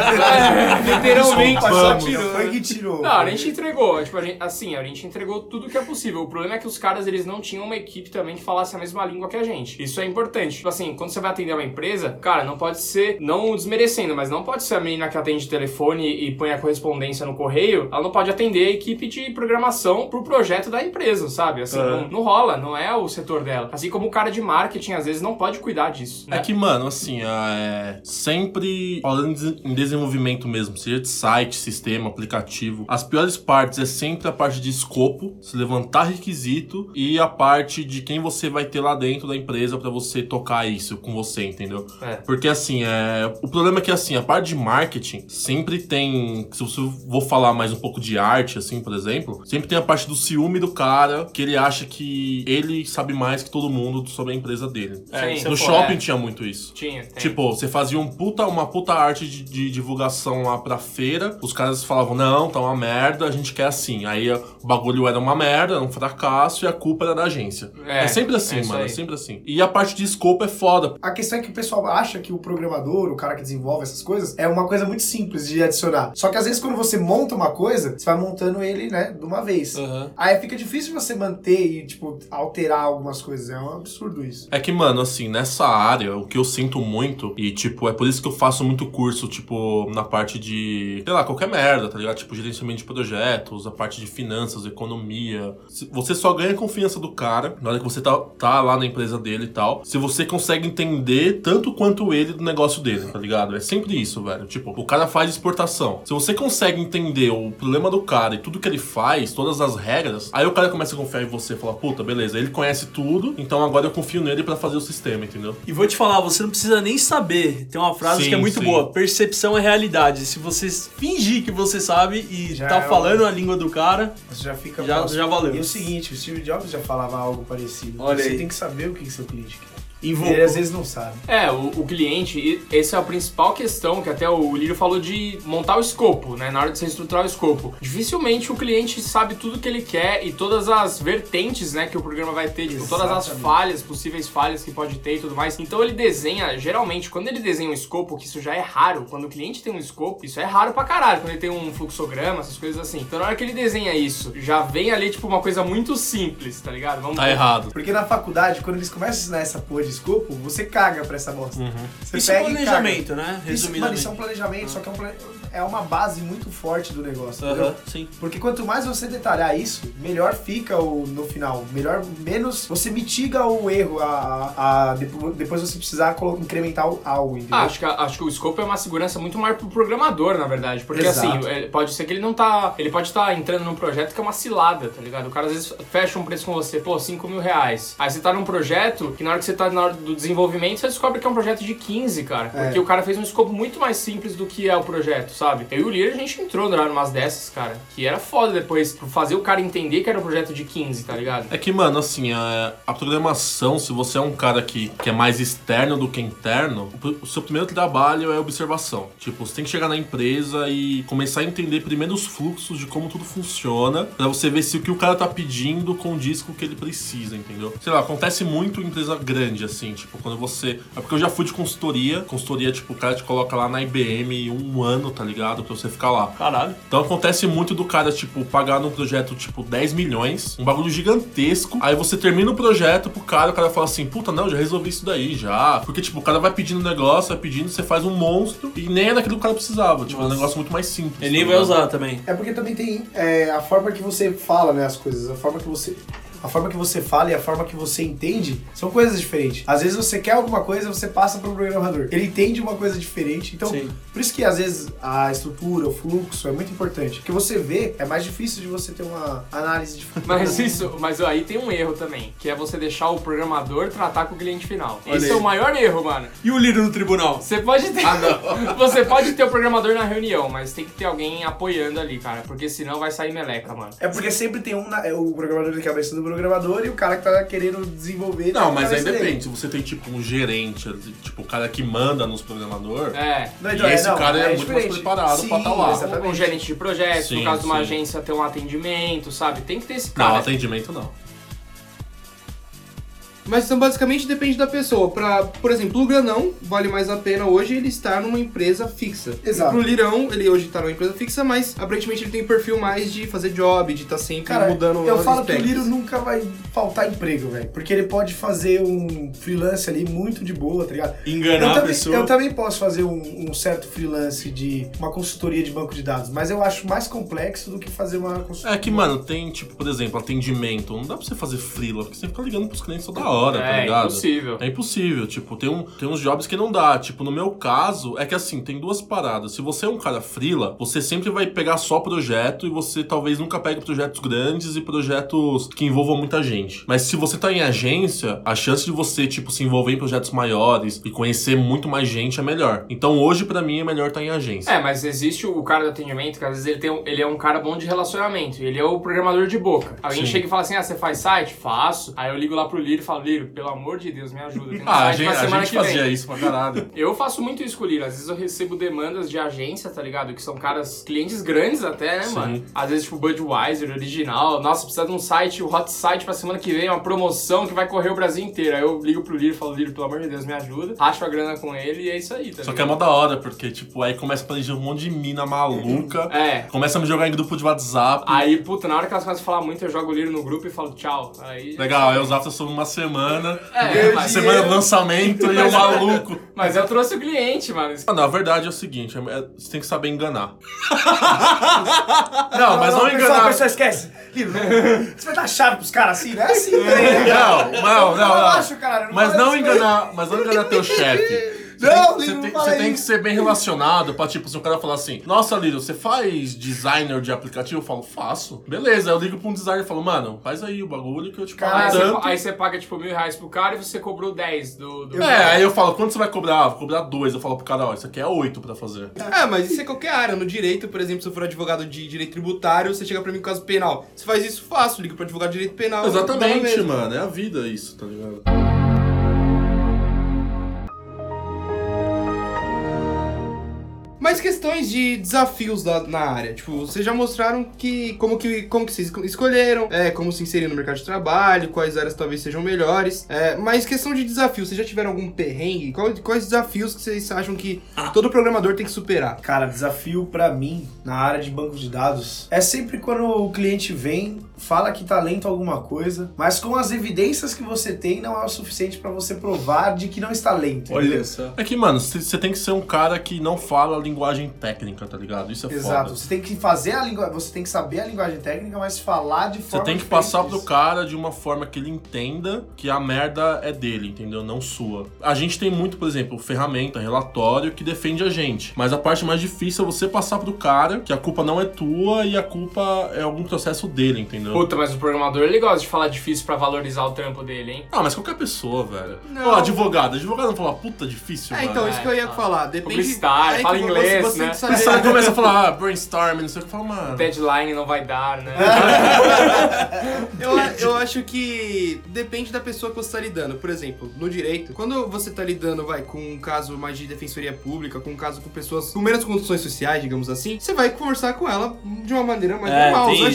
literalmente Desculpa, só só tirou. Foi que tirou. Não, a gente entregou, tipo, a gente, assim, a gente entregou tudo que é possível. O problema é que os caras, eles não tinham uma equipe também que falasse a mesma língua que a gente. Isso é importante. Tipo assim, quando você vai atender uma empresa, cara, não pode ser, não desmerecendo, mas não pode ser a menina que atende telefone e põe a correspondência no correio, ela não pode atender a equipe de programação pro projeto da empresa, sabe? Assim, É. não, não rola, não é o setor dela. Assim como o cara de marketing, às vezes, não pode cuidar disso. É né? que, mano, assim, é, sempre falando em desenvolvimento mesmo, seja de site, sistema, aplicativo, as piores partes é sempre a parte de escopo, se levantar requisito e a parte de quem você vai ter lá dentro da empresa pra você tocar isso com você, entendeu? É. Porque assim, é, o problema é que assim, a parte de marketing sempre tem, se eu vou falar mais um pouco de arte assim, por exemplo, sempre tem a parte do ciúme do cara, que ele acha que ele sabe mais que todo mundo sobre a empresa dele. É, Sim. é No shopping É. tinha muito isso. Tinha, tem. Tipo, você fazia um puta, uma puta arte de, de divulgação lá pra feira, os caras falavam, não, tá uma merda, a gente quer assim. Aí o bagulho era uma merda, era um fracasso e a culpa era da agência. É, É, sempre assim, é mano, é sempre assim. E a parte de escopo é foda. A questão é que o pessoal acha que o programador, o cara que desenvolve essas coisas, é uma coisa muito simples de adicionar. Só que às vezes quando você monta uma coisa, você vai montando ele, né, de uma vez. Aham. Aí fica difícil você manter e, tipo, alterar algumas coisas. É um absurdo isso. É que, mano, assim, nessa área, o que eu sinto muito, e, tipo, é por isso que eu faço muito curso, tipo, na parte de, sei lá, qualquer merda, tá ligado? Tipo, gerenciamento de projetos, a parte de finanças, economia. Você só ganha confiança do cara na hora que você tá, tá lá na empresa dele e tal, se você consegue entender tanto quanto ele do negócio dele, tá ligado? É sempre isso, velho. Tipo, o cara faz exportação. Se você consegue entender o problema do cara e tudo que ele faz, todas as regras, aí o cara começa a confiar em você e fala, puta, beleza, ele conhece tudo, então agora eu confio nele pra fazer o sistema, entendeu? E vou te falar, você não precisa nem saber. Tem uma frase Sim, que é muito sim. boa: percepção é realidade. Se você fingir que você sabe e Já tá é falando a língua do cara, Você já fica Já- próximo. já valeu. E o seguinte, o Steve Jobs já falava algo parecido. Olha você aí. tem que saber o que que seu cliente quer. Invocou. Ele às vezes não sabe. É, o, o cliente, essa é a principal questão, que até o Lírio falou de montar o escopo, né? Na hora de você estruturar o escopo. Dificilmente o cliente sabe tudo que ele quer e todas as vertentes, né, que o programa vai ter, tipo, todas as falhas, possíveis falhas que pode ter e tudo mais. Então ele desenha, geralmente, quando ele desenha um escopo, que isso já é raro, quando o cliente tem um escopo, isso é raro pra caralho, quando ele tem um fluxograma, essas coisas assim. Então na hora que ele desenha isso, já vem ali, tipo, uma coisa muito simples, tá ligado? Vamos Tá errado. Porque na faculdade, quando eles começam a ensinar essa porra de escopo, você caga pra essa bosta. Você Isso é planejamento, né? Isso, mano, isso é um planejamento, só que é, um plane- é uma base muito forte do negócio, Aham, entendeu? sim. Porque quanto mais você detalhar isso, melhor fica o, no final. Melhor, menos você mitiga o erro a, a- a- depo- depois você precisar incrementar algo, entendeu? Ah, acho que, acho que o escopo é uma segurança muito maior pro programador, na verdade. Porque Exato. assim, ele- pode ser que ele não tá. Ele pode estar entrando num projeto que é uma cilada, tá ligado? O cara às vezes fecha um preço com você, pô, 5 mil reais. Aí você tá num projeto que na hora que você tá na hora do desenvolvimento, você descobre que é um projeto de 15, cara. É. Porque o cara fez um escopo muito mais simples do que é o projeto, sabe? Eu e o Lira, a gente entrou numas dessas, cara. Que era foda depois, fazer o cara entender que era um projeto de 15, tá ligado? É que, mano, assim, a, a programação, se você é um cara que, que é mais externo do que interno, o, o seu primeiro trabalho é observação. Tipo, você tem que chegar na empresa e começar a entender primeiro os fluxos de como tudo funciona, pra você ver se o que o cara tá pedindo condiz com o que ele precisa, entendeu? Sei lá, acontece muito em empresa grande, assim, tipo, quando você. É porque eu já fui de consultoria. Consultoria, tipo, o cara te coloca lá na IBM um ano, tá ligado? Pra você ficar lá. Caralho. Então acontece muito do cara, tipo, pagar num projeto, tipo, 10 milhões, um bagulho gigantesco. Aí você termina o projeto pro cara, o cara fala assim, puta, não, já resolvi isso daí, já. Porque, tipo, o cara vai pedindo negócio, vai pedindo, você faz um monstro e nem é daquilo que o cara precisava. Tipo, é um Nossa. negócio muito mais simples. Ele nem tá vai ligado? usar também. É porque também tem é, a forma que você fala, né, as coisas, a forma que você a forma que você fala e a forma que você entende são coisas diferentes. Às vezes você quer alguma coisa, você passa para o programador. Ele entende uma coisa diferente. Então, Sim. por isso que às vezes a estrutura, o fluxo é muito importante. Porque você vê, é mais difícil de você ter uma análise de Mas isso, mas aí tem um erro também, que é você deixar o programador tratar com o cliente final. Olha Esse aí. é o maior erro, mano. E o Liro no tribunal? Você pode ter. você pode ter o programador na reunião, mas tem que ter alguém apoiando ali, cara. Porque senão vai sair meleca, mano. É porque sempre tem um na- é o programador de cabeça do programador e o cara que tá querendo desenvolver. Não, mas aí depende. Se você tem, tipo, um gerente, tipo, o cara que manda nos programadores. É. Não, E esse cara é muito mais preparado pra tá lá. Um, Exatamente. um gerente de projetos, Sim, no caso de uma sim. agência ter um atendimento, sabe? Tem que ter esse Não, cara. atendimento não. Mas então basicamente depende da pessoa. Pra, por exemplo, o Granão vale mais a pena hoje ele estar numa empresa fixa. Exato. E pro Lirão, ele hoje tá numa empresa fixa, mas aparentemente ele tem perfil mais de fazer job, de estar sempre Cara, mudando eu falo que o. Liro nunca vai faltar emprego, velho. Porque ele pode fazer um freelance ali muito de boa, tá ligado? Enganar eu a também, pessoa. Eu também posso fazer um, um certo freelance de uma consultoria de banco de dados, mas eu acho mais complexo do que fazer uma consultoria. É que, mano, tem, tipo, por exemplo, atendimento. Não dá pra você fazer freela, porque você fica ligando pros clientes toda hora, tá É, ligado? impossível. É impossível, tipo, tem, um, tem uns jobs que não dá. Tipo, no meu caso, é que assim, tem duas paradas. Se você é um cara freela, você sempre vai pegar só projeto e você talvez nunca pegue projetos grandes e projetos que envolvam muita gente. Mas se você tá em agência, a chance de você, tipo, se envolver em projetos maiores e conhecer muito mais gente é melhor. Então hoje, pra mim, é melhor estar em agência. É, mas existe o cara do atendimento que às vezes ele, tem um- ele é um cara bom de relacionamento. Ele é o programador de boca. Alguém Sim. chega e fala assim: Ah, você faz site? Faço. Aí eu ligo lá pro Liro e falo: Liro, pelo amor de Deus, me ajuda. Tem Ah, a gente, a gente que fazia isso pra caralho. Eu faço muito isso com o Liro. Às vezes eu recebo demandas de agência, tá ligado? Que são caras, clientes grandes até, né, Sim. mano? Às vezes, tipo, Budweiser, original. Nossa, precisa de um site, o hot site pra semana que vem, uma promoção que vai correr o Brasil inteiro. Aí eu ligo pro Liro e falo, Liro, pelo amor de Deus, me ajuda. Racho a grana com ele e é isso aí, tá Só que é mó da hora, porque, tipo, aí começa a aparecer um monte de mina maluca. É. Começa a me jogar em grupo de WhatsApp. Aí, puta, na hora que elas começam a falar muito, eu jogo o Liro no grupo e falo tchau. Aí, Legal, aí os aftas são uma semana. É, mas, semana do lançamento e eu maluco. mas eu trouxe o cliente, mano. Ah, não, a verdade é o seguinte, é- você tem que saber enganar. não, mas não, pessoal, enganar. pessoal, esquece. Não, você vai dar chave pros caras assim? Não é assim, né? Não, não, não, não. Relaxa, cara, não Mas não isso, enganar, mas não enganar teu chefe. Você Não, você não tem, você tem que ser bem relacionado pra, tipo, se o cara falar assim, nossa, Lino, você faz designer de aplicativo? Eu falo, faço. Beleza, eu ligo pra um designer e falo, mano, faz aí o bagulho que eu te pago Aí você, tanto. aí você paga, tipo, mil reais pro cara e você cobrou 10 do... do... É, aí eu falo, quanto você vai cobrar? Ah, vou cobrar dois. Eu falo pro cara, ó, isso aqui é oito pra fazer. É, mas isso é qualquer área. No direito, por exemplo, se eu for advogado de direito tributário, você chega pra mim com caso penal. Você faz isso fácil, liga pro advogado de direito penal. Exatamente, mano. É a vida isso, tá ligado? Mas questões de desafios da- na área. Tipo, vocês já mostraram que como que, como que vocês esco- escolheram, é, como se inserir no mercado de trabalho, quais áreas talvez sejam melhores. É, mas questão de desafio, vocês já tiveram algum perrengue? Qual- quais desafios que vocês acham que todo programador tem que superar? Cara, desafio pra mim na área de banco de dados é sempre quando o cliente vem, fala que tá lento alguma coisa, mas com as evidências que você tem não é o suficiente pra você provar de que não está lento. Olha só. É que, mano, você tem que ser um cara que não fala linguagem técnica, tá ligado? Isso é Exato. foda. Você tem que fazer a linguagem, você tem que saber a linguagem técnica, mas falar de Você forma tem que passar pro cara de uma forma que ele entenda que a merda é dele, entendeu? Não sua. A gente tem muito, por exemplo, ferramenta, relatório que defende a gente. Mas a parte mais difícil é você passar pro cara que a culpa não é tua e a culpa é algum processo dele, entendeu? Puta, mas o programador ele gosta de falar difícil pra valorizar o trampo dele, hein? Ah, mas qualquer pessoa, velho. Não. Ó, advogado. Advogado não fala puta difícil, É, velho. então, isso que eu ia falar. Depende. Publicitário, fala que inglês, você, você né? tem que saber- começa a falar, ah, brainstorming, não sei o que. Fala, mano. Deadline não vai dar, né? Eu, eu acho que depende da pessoa que você tá lidando. Por exemplo, no direito, quando você tá lidando, vai, com um caso mais de defensoria pública, com um caso com pessoas com menos condições sociais, digamos assim, você vai conversar com ela de uma maneira mais É, normal,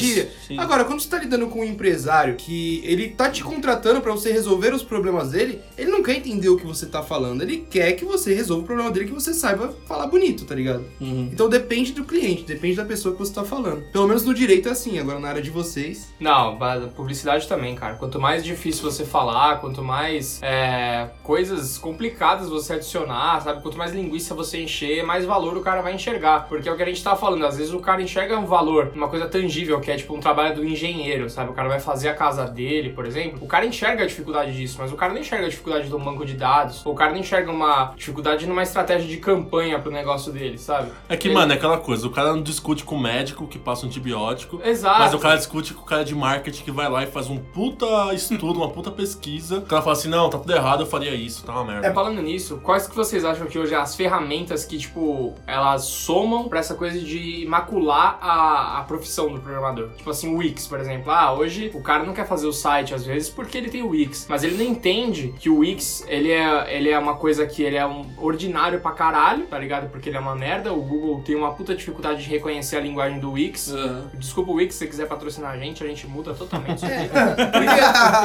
sim. Agora, quando você tá lidando com um empresário que ele tá te contratando pra você resolver os problemas dele, ele não quer entender o que você tá falando, ele quer que você resolva o problema dele, que você saiba falar bonito, tá ligado? Uhum. Então depende do cliente, depende da pessoa que você tá falando. Pelo menos no direito é assim, agora na área de vocês. Não, publicidade também, cara. Quanto mais difícil você falar, quanto mais é, coisas complicadas você adicionar, sabe? Quanto mais linguiça você encher, mais valor o cara vai enxergar. Porque é o que a gente tava falando, às vezes o cara enxerga um valor, uma coisa tangível, que é tipo um trabalho do engenheiro, sabe? O cara vai fazer a casa dele, por exemplo. O cara enxerga a dificuldade disso, mas o cara não enxerga a dificuldade de um banco de dados. Ou o cara não enxerga uma dificuldade numa estratégia de campanha pro negócio dele, sabe? É que, Ele- mano, é aquela coisa, o cara não discute com o médico que passa um antibiótico, Exato. mas o cara discute com o cara de marketing que vai lá e faz um puta estudo, uma puta pesquisa. O cara fala assim, não, tá tudo errado, eu faria isso, tá uma merda. É, falando nisso, quais que vocês acham que hoje é as ferramentas que, tipo, elas somam pra essa coisa de macular a, a profissão do programador? Tipo assim, o Wix, por exemplo. Ah, hoje o cara não quer fazer o site, às vezes, porque ele tem o Wix. Mas ele não entende que o Wix, ele é, ele é uma coisa que ele é um ordinário pra caralho, tá ligado? Porque ele é uma merda. O Google tem uma puta dificuldade de reconhecer a linguagem do Wix. Uhum. Desculpa o Wix, se você quiser patrocinar a gente, a gente muda totalmente isso aqui.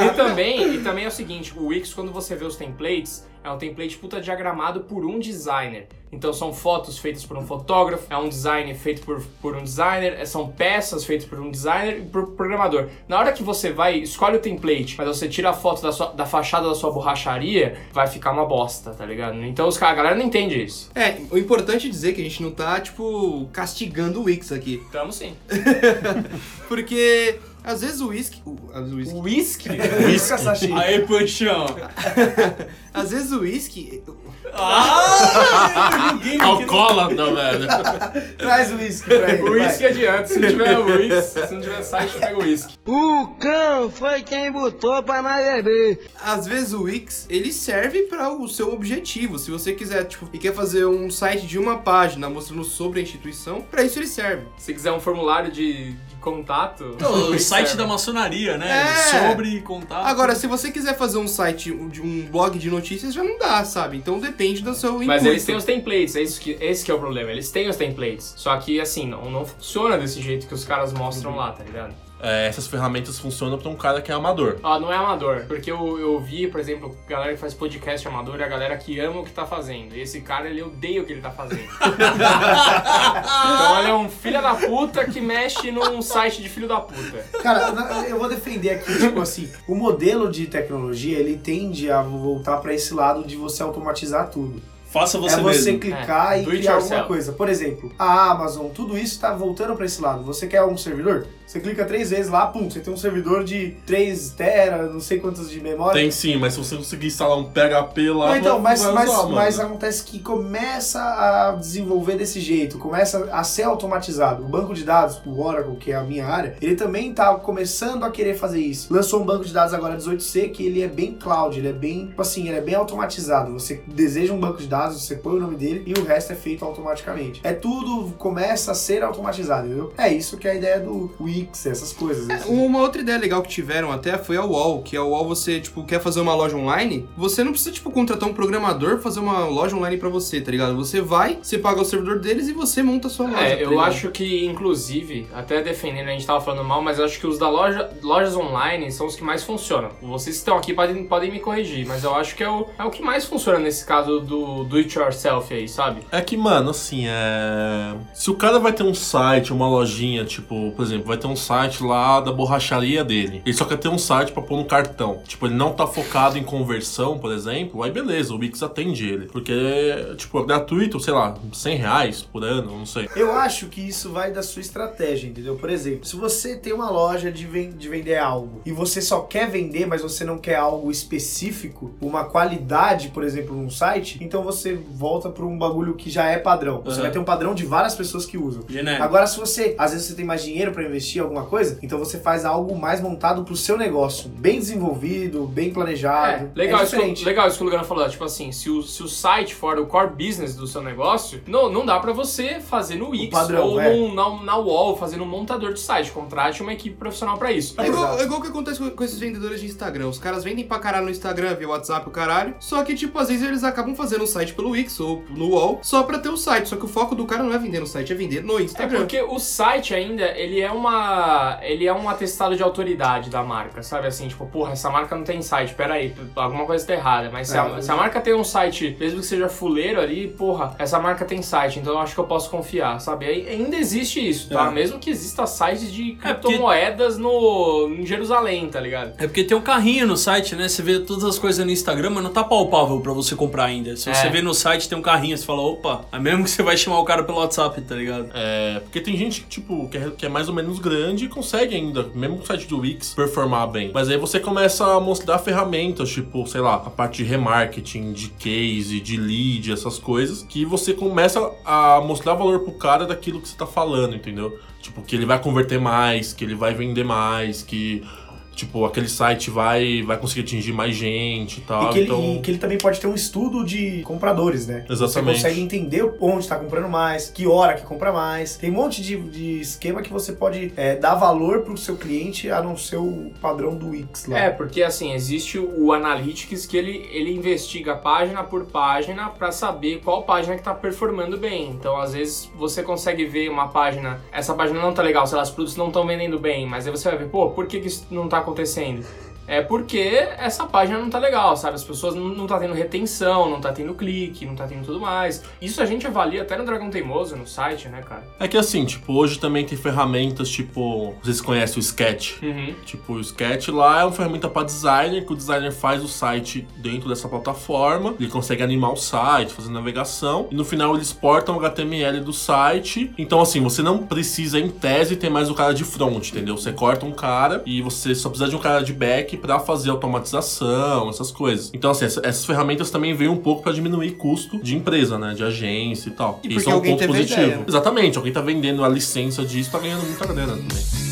E também, e também é o seguinte, o Wix, quando você vê os templates, é um template puta diagramado por um designer. Então são fotos feitas por um fotógrafo, é um design feito por, por um designer, é- são peças feitas por um designer e por programador. Na hora que você vai, escolhe o template, mas você tira a foto da, sua- da fachada da sua borracharia, vai ficar uma bosta, tá ligado? Então os, a galera não entende isso. É, o importante é dizer que a gente não tá, tipo, castigando o Wix aqui. Tamo sim. Porque às vezes o whisky. o-? Whisky Sashi. Aê, Panchão! Às vezes o whisky. Ah! Ninguém Alcoólatra, velho. Traz o whisky pra ele. O whisky adianta, se não tiver o Wix, se não tiver site, pega o whisky. O cão foi quem botou pra nós beber. Às vezes o Wix, ele serve para o seu objetivo. Se você quiser, tipo, e quer fazer um site de uma página mostrando sobre a instituição, para isso ele serve. Se quiser um formulário de contato. Então, o site da maçonaria, né? É. Sobre contato. Agora, se você quiser fazer um site, um, de um blog de notícias, já não dá, sabe? Então depende do seu Mas intuito. eles têm os templates, é isso que, esse que é o problema. Eles têm os templates. Só que, assim, não, não funciona desse jeito que os caras mostram lá, tá ligado? É, essas ferramentas funcionam pra um cara que é amador. Ó, não é amador. Porque eu, eu vi, por exemplo, galera que faz podcast amador e a galera que ama o que tá fazendo. E esse cara, ele odeia o que ele tá fazendo. então ele é um filho da puta que mexe num site de filho da puta. Cara, eu vou defender aqui, tipo assim, o modelo de tecnologia, ele tende a voltar pra esse lado de você automatizar tudo. Faça você é você mesmo. clicar É, e do criar alguma yourself. coisa. Por exemplo, a Amazon, tudo isso tá voltando pra esse lado. Você quer um servidor? Você clica três vezes lá, pum, você tem um servidor de 3 tera, não sei quantos de memória. Tem sim, mas se você conseguir instalar um PHP lá, Não, então, mas, vai mas, usar, mas acontece que começa a desenvolver desse jeito, começa a ser automatizado. O banco de dados, o Oracle, que é a minha área, ele também tá começando a querer fazer isso. Lançou um banco de dados agora 18C que ele é bem cloud, ele é bem, tipo assim, ele é bem automatizado. Você deseja um banco de dados, dados, você põe o nome dele e o resto é feito automaticamente. É tudo começa a ser automatizado, entendeu? É isso que é a ideia do Wix, essas coisas. É, assim. uma outra ideia legal que tiveram até foi a UOL, que a UOL você, tipo, quer fazer uma loja online, você não precisa, tipo, contratar um programador pra fazer uma loja online pra você, tá ligado? Você vai, você paga o servidor deles e você monta a sua loja. É, tá eu acho que, inclusive, até defendendo, a gente tava falando mal, mas eu acho que os da loja, lojas online são os que mais funcionam. Vocês que estão aqui podem, podem me corrigir, mas eu acho que é o, é o que mais funciona nesse caso do do it yourself aí, sabe? É que, mano, assim, é. Se o cara vai ter um site, uma lojinha, tipo, por exemplo, vai ter um site lá da borracharia dele. Ele só quer ter um site pra pôr no cartão. Tipo, ele não tá focado em conversão, por exemplo. Aí beleza, o Wix atende ele. Porque, tipo, é gratuito, sei lá, 100 reais por ano, não sei. Eu acho que isso vai da sua estratégia, entendeu? Por exemplo, se você tem uma loja de, ven- de vender algo e você só quer vender, mas você não quer algo específico, uma qualidade, por exemplo, num site, então você volta para um bagulho que já é padrão. Você Aham. vai ter um padrão de várias pessoas que usam. Genérico. Agora, se você, às vezes você tem mais dinheiro para investir em alguma coisa, então você faz algo mais montado pro seu negócio, bem desenvolvido, bem planejado. É, legal, é isso, diferente. que- legal isso que o Lugano falou. Tipo assim, se o, se o site for o core business do seu negócio, não, não dá pra você fazer no Wix padrão, ou é. num- na, na Wall, fazer no montador de site. Contrate uma equipe profissional pra isso. É igual, é igual o que acontece com, com esses vendedores de Instagram. Os caras vendem pra caralho no Instagram, via WhatsApp, o caralho. Só que, tipo, às vezes eles acabam fazendo um site pelo Wix ou no UOL só pra ter o site. Só que o foco do cara não é vender no site, é vender no É Instagram. porque o site ainda, ele é uma. Ele é um atestado de autoridade da marca, sabe? Assim, tipo, porra, essa marca não tem site, peraí, alguma coisa tá errada. Mas se, É, a, se a marca tem um site, mesmo que seja fuleiro ali, porra, essa marca tem site, então eu acho que eu posso confiar, sabe? Aí ainda existe isso, tá? É. Mesmo que exista sites de É, porque- criptomoedas no, em Jerusalém, tá ligado? É porque tem um carrinho no site, né? Você vê todas as coisas no Instagram, mas não tá palpável pra você comprar ainda. Se você É. no site, tem um carrinho, você fala, opa, é mesmo que você vai chamar o cara pelo WhatsApp, tá ligado? É, porque tem gente tipo, que é, que é mais ou menos grande e consegue ainda, mesmo com o site do Wix, performar bem. Mas aí você começa a mostrar ferramentas, tipo, sei lá, a parte de remarketing, de case, de lead, essas coisas, que você começa a mostrar valor pro cara daquilo que você tá falando, entendeu? Tipo, que ele vai converter mais, que ele vai vender mais, que. Tipo, aquele site vai, vai conseguir atingir mais gente e tal. E que, ele, então... e que ele também pode ter um estudo de compradores, né? Exatamente. Você consegue entender onde está comprando mais, que hora que compra mais. Tem um monte de, de esquema que você pode é, dar valor pro seu cliente a não ser o padrão do Wix lá. É, porque assim, existe o Analytics que ele, ele investiga página por página pra saber qual página que tá performando bem. Então, às vezes, você consegue ver uma página, essa página não tá legal, sei lá, os produtos não estão vendendo bem, mas aí você vai ver, pô, por que, que isso não tá acontecendo? É porque essa página não tá legal, sabe? As pessoas não, não tá tendo retenção, não tá tendo clique, não tá tendo tudo mais. Isso a gente avalia até no Dragão Teimoso, no site, né, cara? É que assim, tipo, hoje também tem ferramentas, tipo, vocês conhecem o Sketch? Uhum. Tipo, o Sketch lá é uma ferramenta para designer, que o designer faz o site dentro dessa plataforma, ele consegue animar o site, fazer navegação, e no final ele exporta o HTML do site. Então, assim, você não precisa, em tese, ter mais o cara de front, entendeu? Você corta um cara e você só precisa de um cara de back para fazer automatização, essas coisas. Então, assim, essa- essas ferramentas também vêm um pouco para diminuir custo de empresa, né? De agência e tal. E Isso é um ponto positivo. ideia? Exatamente, alguém tá vendendo a licença disso, tá ganhando muita grana também.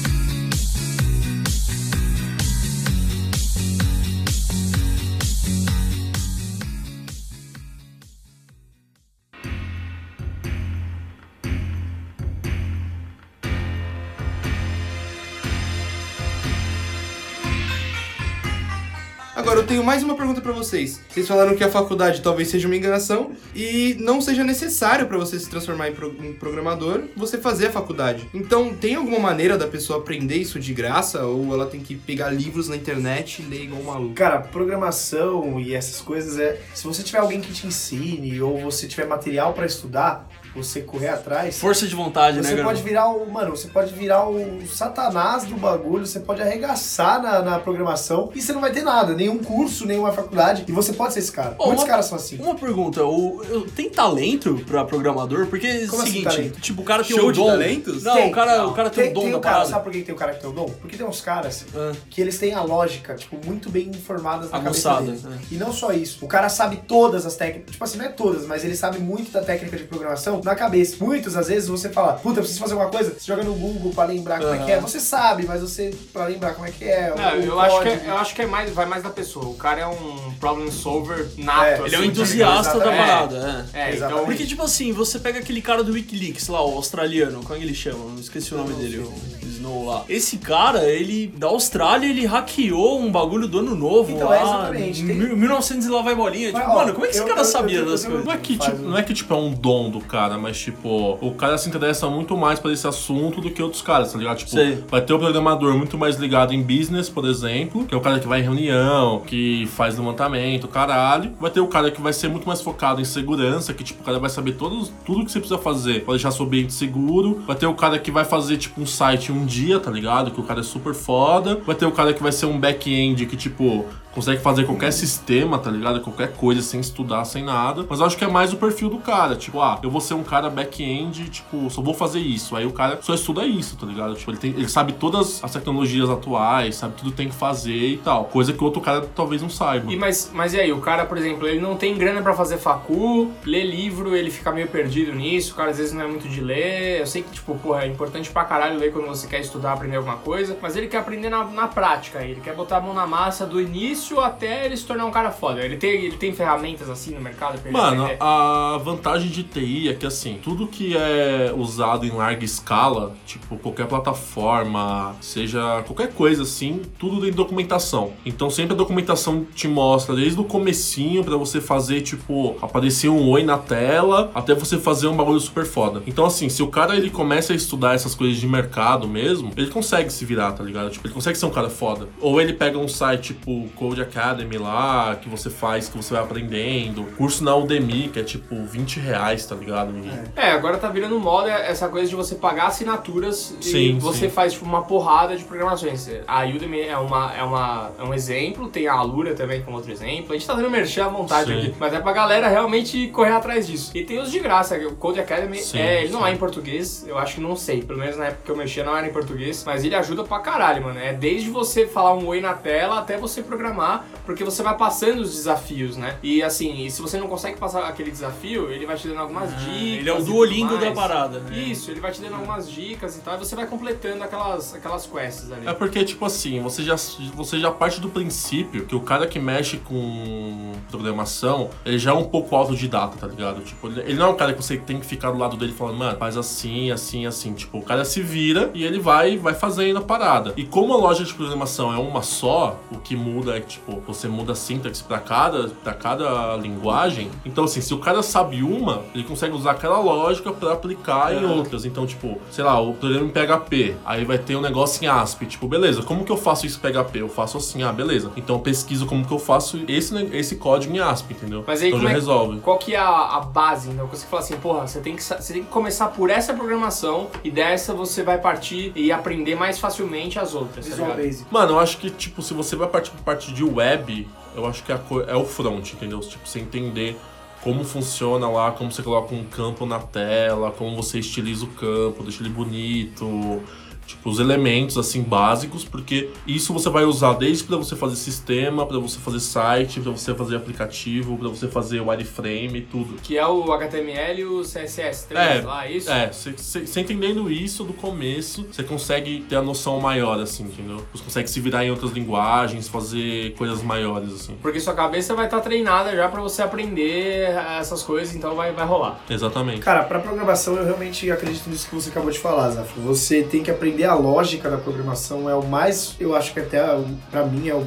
Tenho mais uma pergunta pra vocês. Vocês falaram que a faculdade talvez seja uma enganação e não seja necessário pra você se transformar em, pro- programador você fazer a faculdade. Então, tem alguma maneira da pessoa aprender isso de graça ou ela tem que pegar livros na internet e ler igual um maluco? Cara, programação e essas coisas é. Se você tiver alguém que te ensine ou você tiver material pra estudar, você correr atrás. Força de vontade, né, Você garoto? pode virar o. Mano, você pode virar o satanás do bagulho, você pode arregaçar na, na programação e você não vai ter nada, nenhum curso, nenhuma faculdade. E você pode ser esse cara. Ô, Muitos uma- caras são assim. Uma pergunta, o, eu- tem talento pra programador? Porque é o assim, seguinte, talento? tipo, o cara tem Show um de dom. talentos? Não, o cara, o cara tem, um dom tem da um cara, parada. Sabe por que tem o cara que tem o dom? Porque tem uns caras Ah. que eles têm a lógica, tipo, muito bem informadas na Aguçada, cabeça deles. né? E não só isso. O cara sabe todas as técnicas. Tipo assim, não é todas, mas ele sabe muito da técnica de programação na cabeça. Muitas, às vezes, você fala, puta, eu preciso fazer alguma coisa, você joga no Google pra lembrar como é que é. Você sabe, mas você, pra lembrar como é que é. Não, o eu, acho que é, eu acho que é mais, vai mais da pessoa. O cara é um problem solver nato. É, assim, Ele é um tá entusiasta da ligado? parada, é. É, é então. Exatamente. Porque, tipo assim, você pega aquele cara do Wikileaks lá, o australiano, como é que ele chama? Não esqueci o nome dele, o Snow lá. Esse cara, ele, da Austrália, ele hackeou um bagulho do ano novo Então, lá. é exatamente, tem- mil- 1900 e lá vai bolinha. Mas, Tipo, ó, mano, como é que esse eu- cara eu- sabia eu- eu- das eu- coisas? Não é, que, tipo, um- não é que tipo é um dom do cara, mas tipo, o cara se interessa muito mais por esse assunto do que outros caras, tá ligado? Tipo, Sei. vai ter o programador muito mais ligado em business, por exemplo, que é o cara que vai em reunião, que faz levantamento, caralho. Vai ter o cara que vai ser muito mais focado em segurança, que tipo, o cara vai saber todos, tudo que você precisa fazer pra deixar seu ambiente seguro. Vai ter o cara que vai fazer tipo um site um dia, tá ligado? Que o cara é super foda. Vai ter o cara que vai ser um back-end que tipo consegue fazer qualquer sistema, tá ligado? Qualquer coisa sem estudar, sem nada. Mas eu acho que é mais o perfil do cara. Tipo, ah, eu vou ser um cara back-end, tipo, só vou fazer isso. Aí o cara só estuda isso, tá ligado? Tipo, ele, tem- ele sabe todas as tecnologias atuais, sabe tudo que tem que fazer e tal. Coisa que o outro cara talvez não saiba. E mas, mas e aí, o cara, por exemplo, ele não tem grana pra fazer facu, lê livro, ele fica meio perdido nisso, o cara às vezes não é muito de ler. Eu sei que, tipo, porra, é importante pra caralho ler quando você quer estudar, aprender alguma coisa, mas ele quer aprender na, na prática, ele quer botar a mão na massa do início até ele se tornar um cara foda. Ele tem, ele tem ferramentas assim no mercado pra Mano, a vantagem de TI é que assim, tudo que é usado em larga escala, tipo qualquer plataforma, seja qualquer coisa assim, tudo tem documentação. Então sempre a documentação te mostra desde o comecinho pra você fazer tipo aparecer um oi na tela, até você fazer um bagulho super foda. Então assim, se o cara ele começa a estudar essas coisas de mercado mesmo, ele consegue se virar, tá ligado? Tipo, ele consegue ser um cara foda. Ou ele pega um site tipo Code Academy lá, que você faz, que você vai aprendendo. Curso na Udemy, que é tipo 20 reais, tá ligado? E- É, agora tá virando moda essa coisa de você pagar assinaturas e Sim, você sim. faz tipo uma porrada de programações. A Udemy é, uma, é, uma, é um exemplo, tem a Alura também como outro exemplo. A gente tá dando merchan à vontade Sim. aqui, mas é pra galera realmente correr atrás disso. E tem os de graça, o Code Academy, é, ele não é em português, eu acho que não sei, pelo menos na época que eu mexia não era em português, mas ele ajuda pra caralho, mano. É desde você falar um oi na tela até você programar, porque você vai passando os desafios, né? E assim, e se você não consegue passar aquele desafio, ele vai te dando algumas dicas. Ele é o Duolingo da parada. né? Isso, ele vai te dando algumas dicas e tal, e você vai completando aquelas, aquelas quests ali. É porque, tipo assim, você já, você já parte do princípio que o cara que mexe com programação, ele já é um pouco autodidata, tá ligado? Tipo, ele, não é um cara que você tem que ficar do lado dele falando, mano, faz assim, assim, assim. Tipo, o cara se vira e ele vai, vai fazendo a parada. E como a loja de programação é uma só, o que muda é que, tipo, você muda a sintaxe pra cada, pra cada linguagem. Então, assim, se o cara sabe uma, ele consegue usar aquela lógica pra aplicar em outras. Então, tipo, sei lá, o programa em PHP, aí vai ter um negócio em ASP. Tipo, beleza, como que eu faço isso em PHP? Eu faço assim, ah, beleza. Então eu pesquiso como que eu faço esse, esse código em ASP, entendeu? Mas aí então como já é, resolve. qual que é a, a base, então? Você fala assim, porra, você tem, que, você tem que começar por essa programação e dessa você vai partir e aprender mais facilmente as outras, tá Visual ligado? Basic. Mano, eu acho que, tipo, se você vai partir por parte de web, eu acho que é o front, entendeu? Tipo, você entender como funciona lá, como você coloca um campo na tela, como você estiliza o campo, deixa ele bonito. Tipo, os elementos, assim, básicos, porque isso você vai usar desde pra você fazer sistema, pra você fazer site, pra você fazer aplicativo, pra você fazer wireframe, tudo. Que é o HTML e o CSS3 É, lá, é isso? É, você entendendo isso do começo, você consegue ter a noção maior, assim, entendeu? Você consegue se virar em outras linguagens, fazer coisas maiores, assim. Porque sua cabeça vai estar treinada já pra você aprender essas coisas, então vai, vai rolar. Exatamente. Cara, pra programação eu realmente acredito nisso que você acabou de falar, Zafra. Você tem que aprender a lógica da programação, é o mais, eu acho que até pra mim é o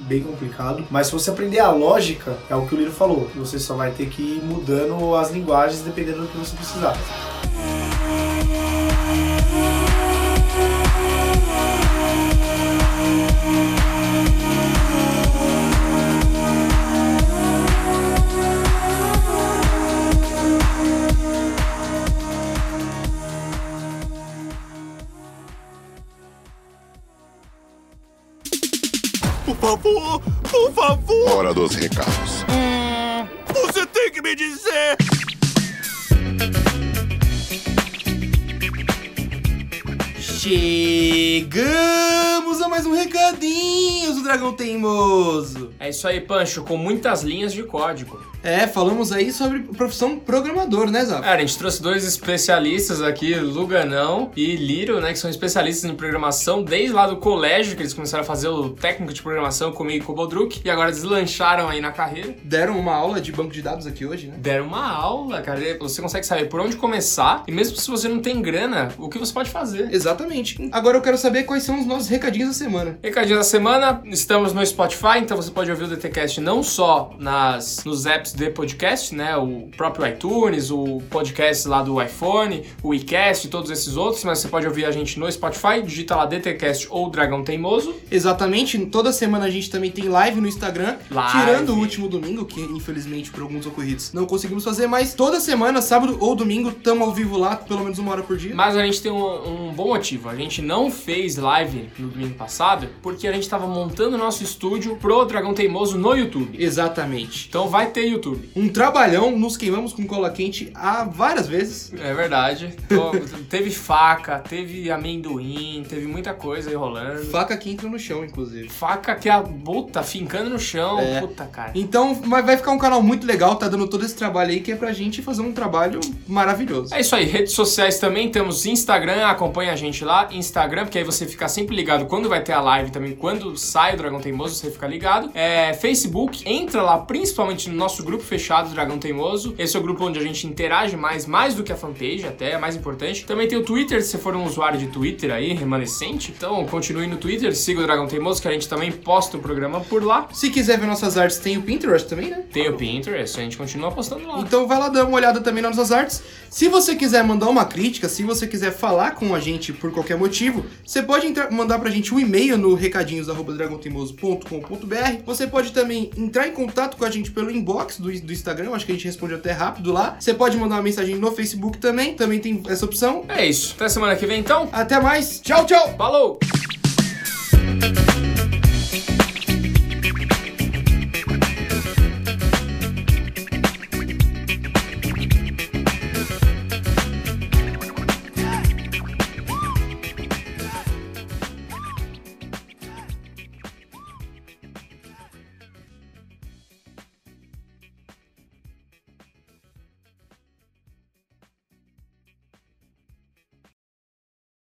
bem complicado, mas se você aprender a lógica, é o que o Liro falou, você só vai ter que ir mudando as linguagens dependendo do que você precisar. Recados. você tem que me dizer. Chegamos a mais um recadinho do Dragão Teimoso. É isso aí, Pancho, com muitas linhas de código. É, falamos aí sobre profissão programador, né, Zap? É, a gente trouxe dois especialistas aqui, Luganão e Liro, né, que são especialistas em programação desde lá do colégio, que eles começaram a fazer o técnico de programação comigo e com o Bodruk, e agora deslancharam aí na carreira. Deram uma aula de banco de dados aqui hoje, né? Deram uma aula, cara, você consegue saber por onde começar, e mesmo se você não tem grana, o que você pode fazer. Exatamente. Agora eu quero saber quais são os nossos recadinhos da semana. Recadinho da semana, estamos no Spotify, então você pode ouvir o DTCast não só nas, nos apps de podcast, né? O próprio iTunes, o podcast lá do iPhone, o iCast, todos esses outros, mas você pode ouvir a gente no Spotify, digita lá DTCast ou Dragão Teimoso. Exatamente. Toda semana a gente também tem live no Instagram, Live. tirando o último domingo, que infelizmente por alguns ocorridos não conseguimos fazer, mas toda semana, sábado ou domingo, tamo ao vivo lá, pelo menos uma hora por dia. Mas a gente tem um, um bom motivo. A gente não fez live no domingo passado porque a gente tava montando o nosso estúdio pro Dragão Teimoso no YouTube. Exatamente. Então vai ter YouTube. Um trabalhão, nos queimamos com cola quente há várias vezes. É verdade. Então, teve faca, teve amendoim, teve muita coisa aí rolando. Faca que entra no chão, inclusive. Faca que a puta fincando no chão. É. Puta, cara. Então, vai ficar um canal muito legal, tá dando todo esse trabalho aí que é pra gente fazer um trabalho maravilhoso. É isso aí, redes sociais também, temos Instagram, acompanha a gente lá, Instagram, porque aí você fica sempre ligado quando vai ter a live também, quando sai o Dragão Teimoso, você fica ligado. É, Facebook, entra lá principalmente no nosso grupo fechado Dragão Teimoso, esse é o grupo onde a gente interage mais, mais do que a fanpage até, é mais importante. Também tem o Twitter, se você for um usuário de Twitter aí, remanescente, então continue no Twitter, siga o Dragão Teimoso, que a gente também posta o programa por lá. Se quiser ver nossas artes, tem o Pinterest também, né? Tem o Pinterest, a gente continua postando lá. Então vai lá dar uma olhada também nas nossas artes. Se você quiser mandar uma crítica, se você quiser falar com a gente por qualquer motivo, você pode entrar- mandar pra gente um e-mail no recadinhos@dragonteimoso.com.br. Você pode também entrar em contato com a gente pelo inbox do, do Instagram, acho que a gente responde até rápido lá. Você pode mandar uma mensagem no Facebook também, também tem essa opção. É isso, até semana que vem então. Até mais. Tchau, tchau. Falou!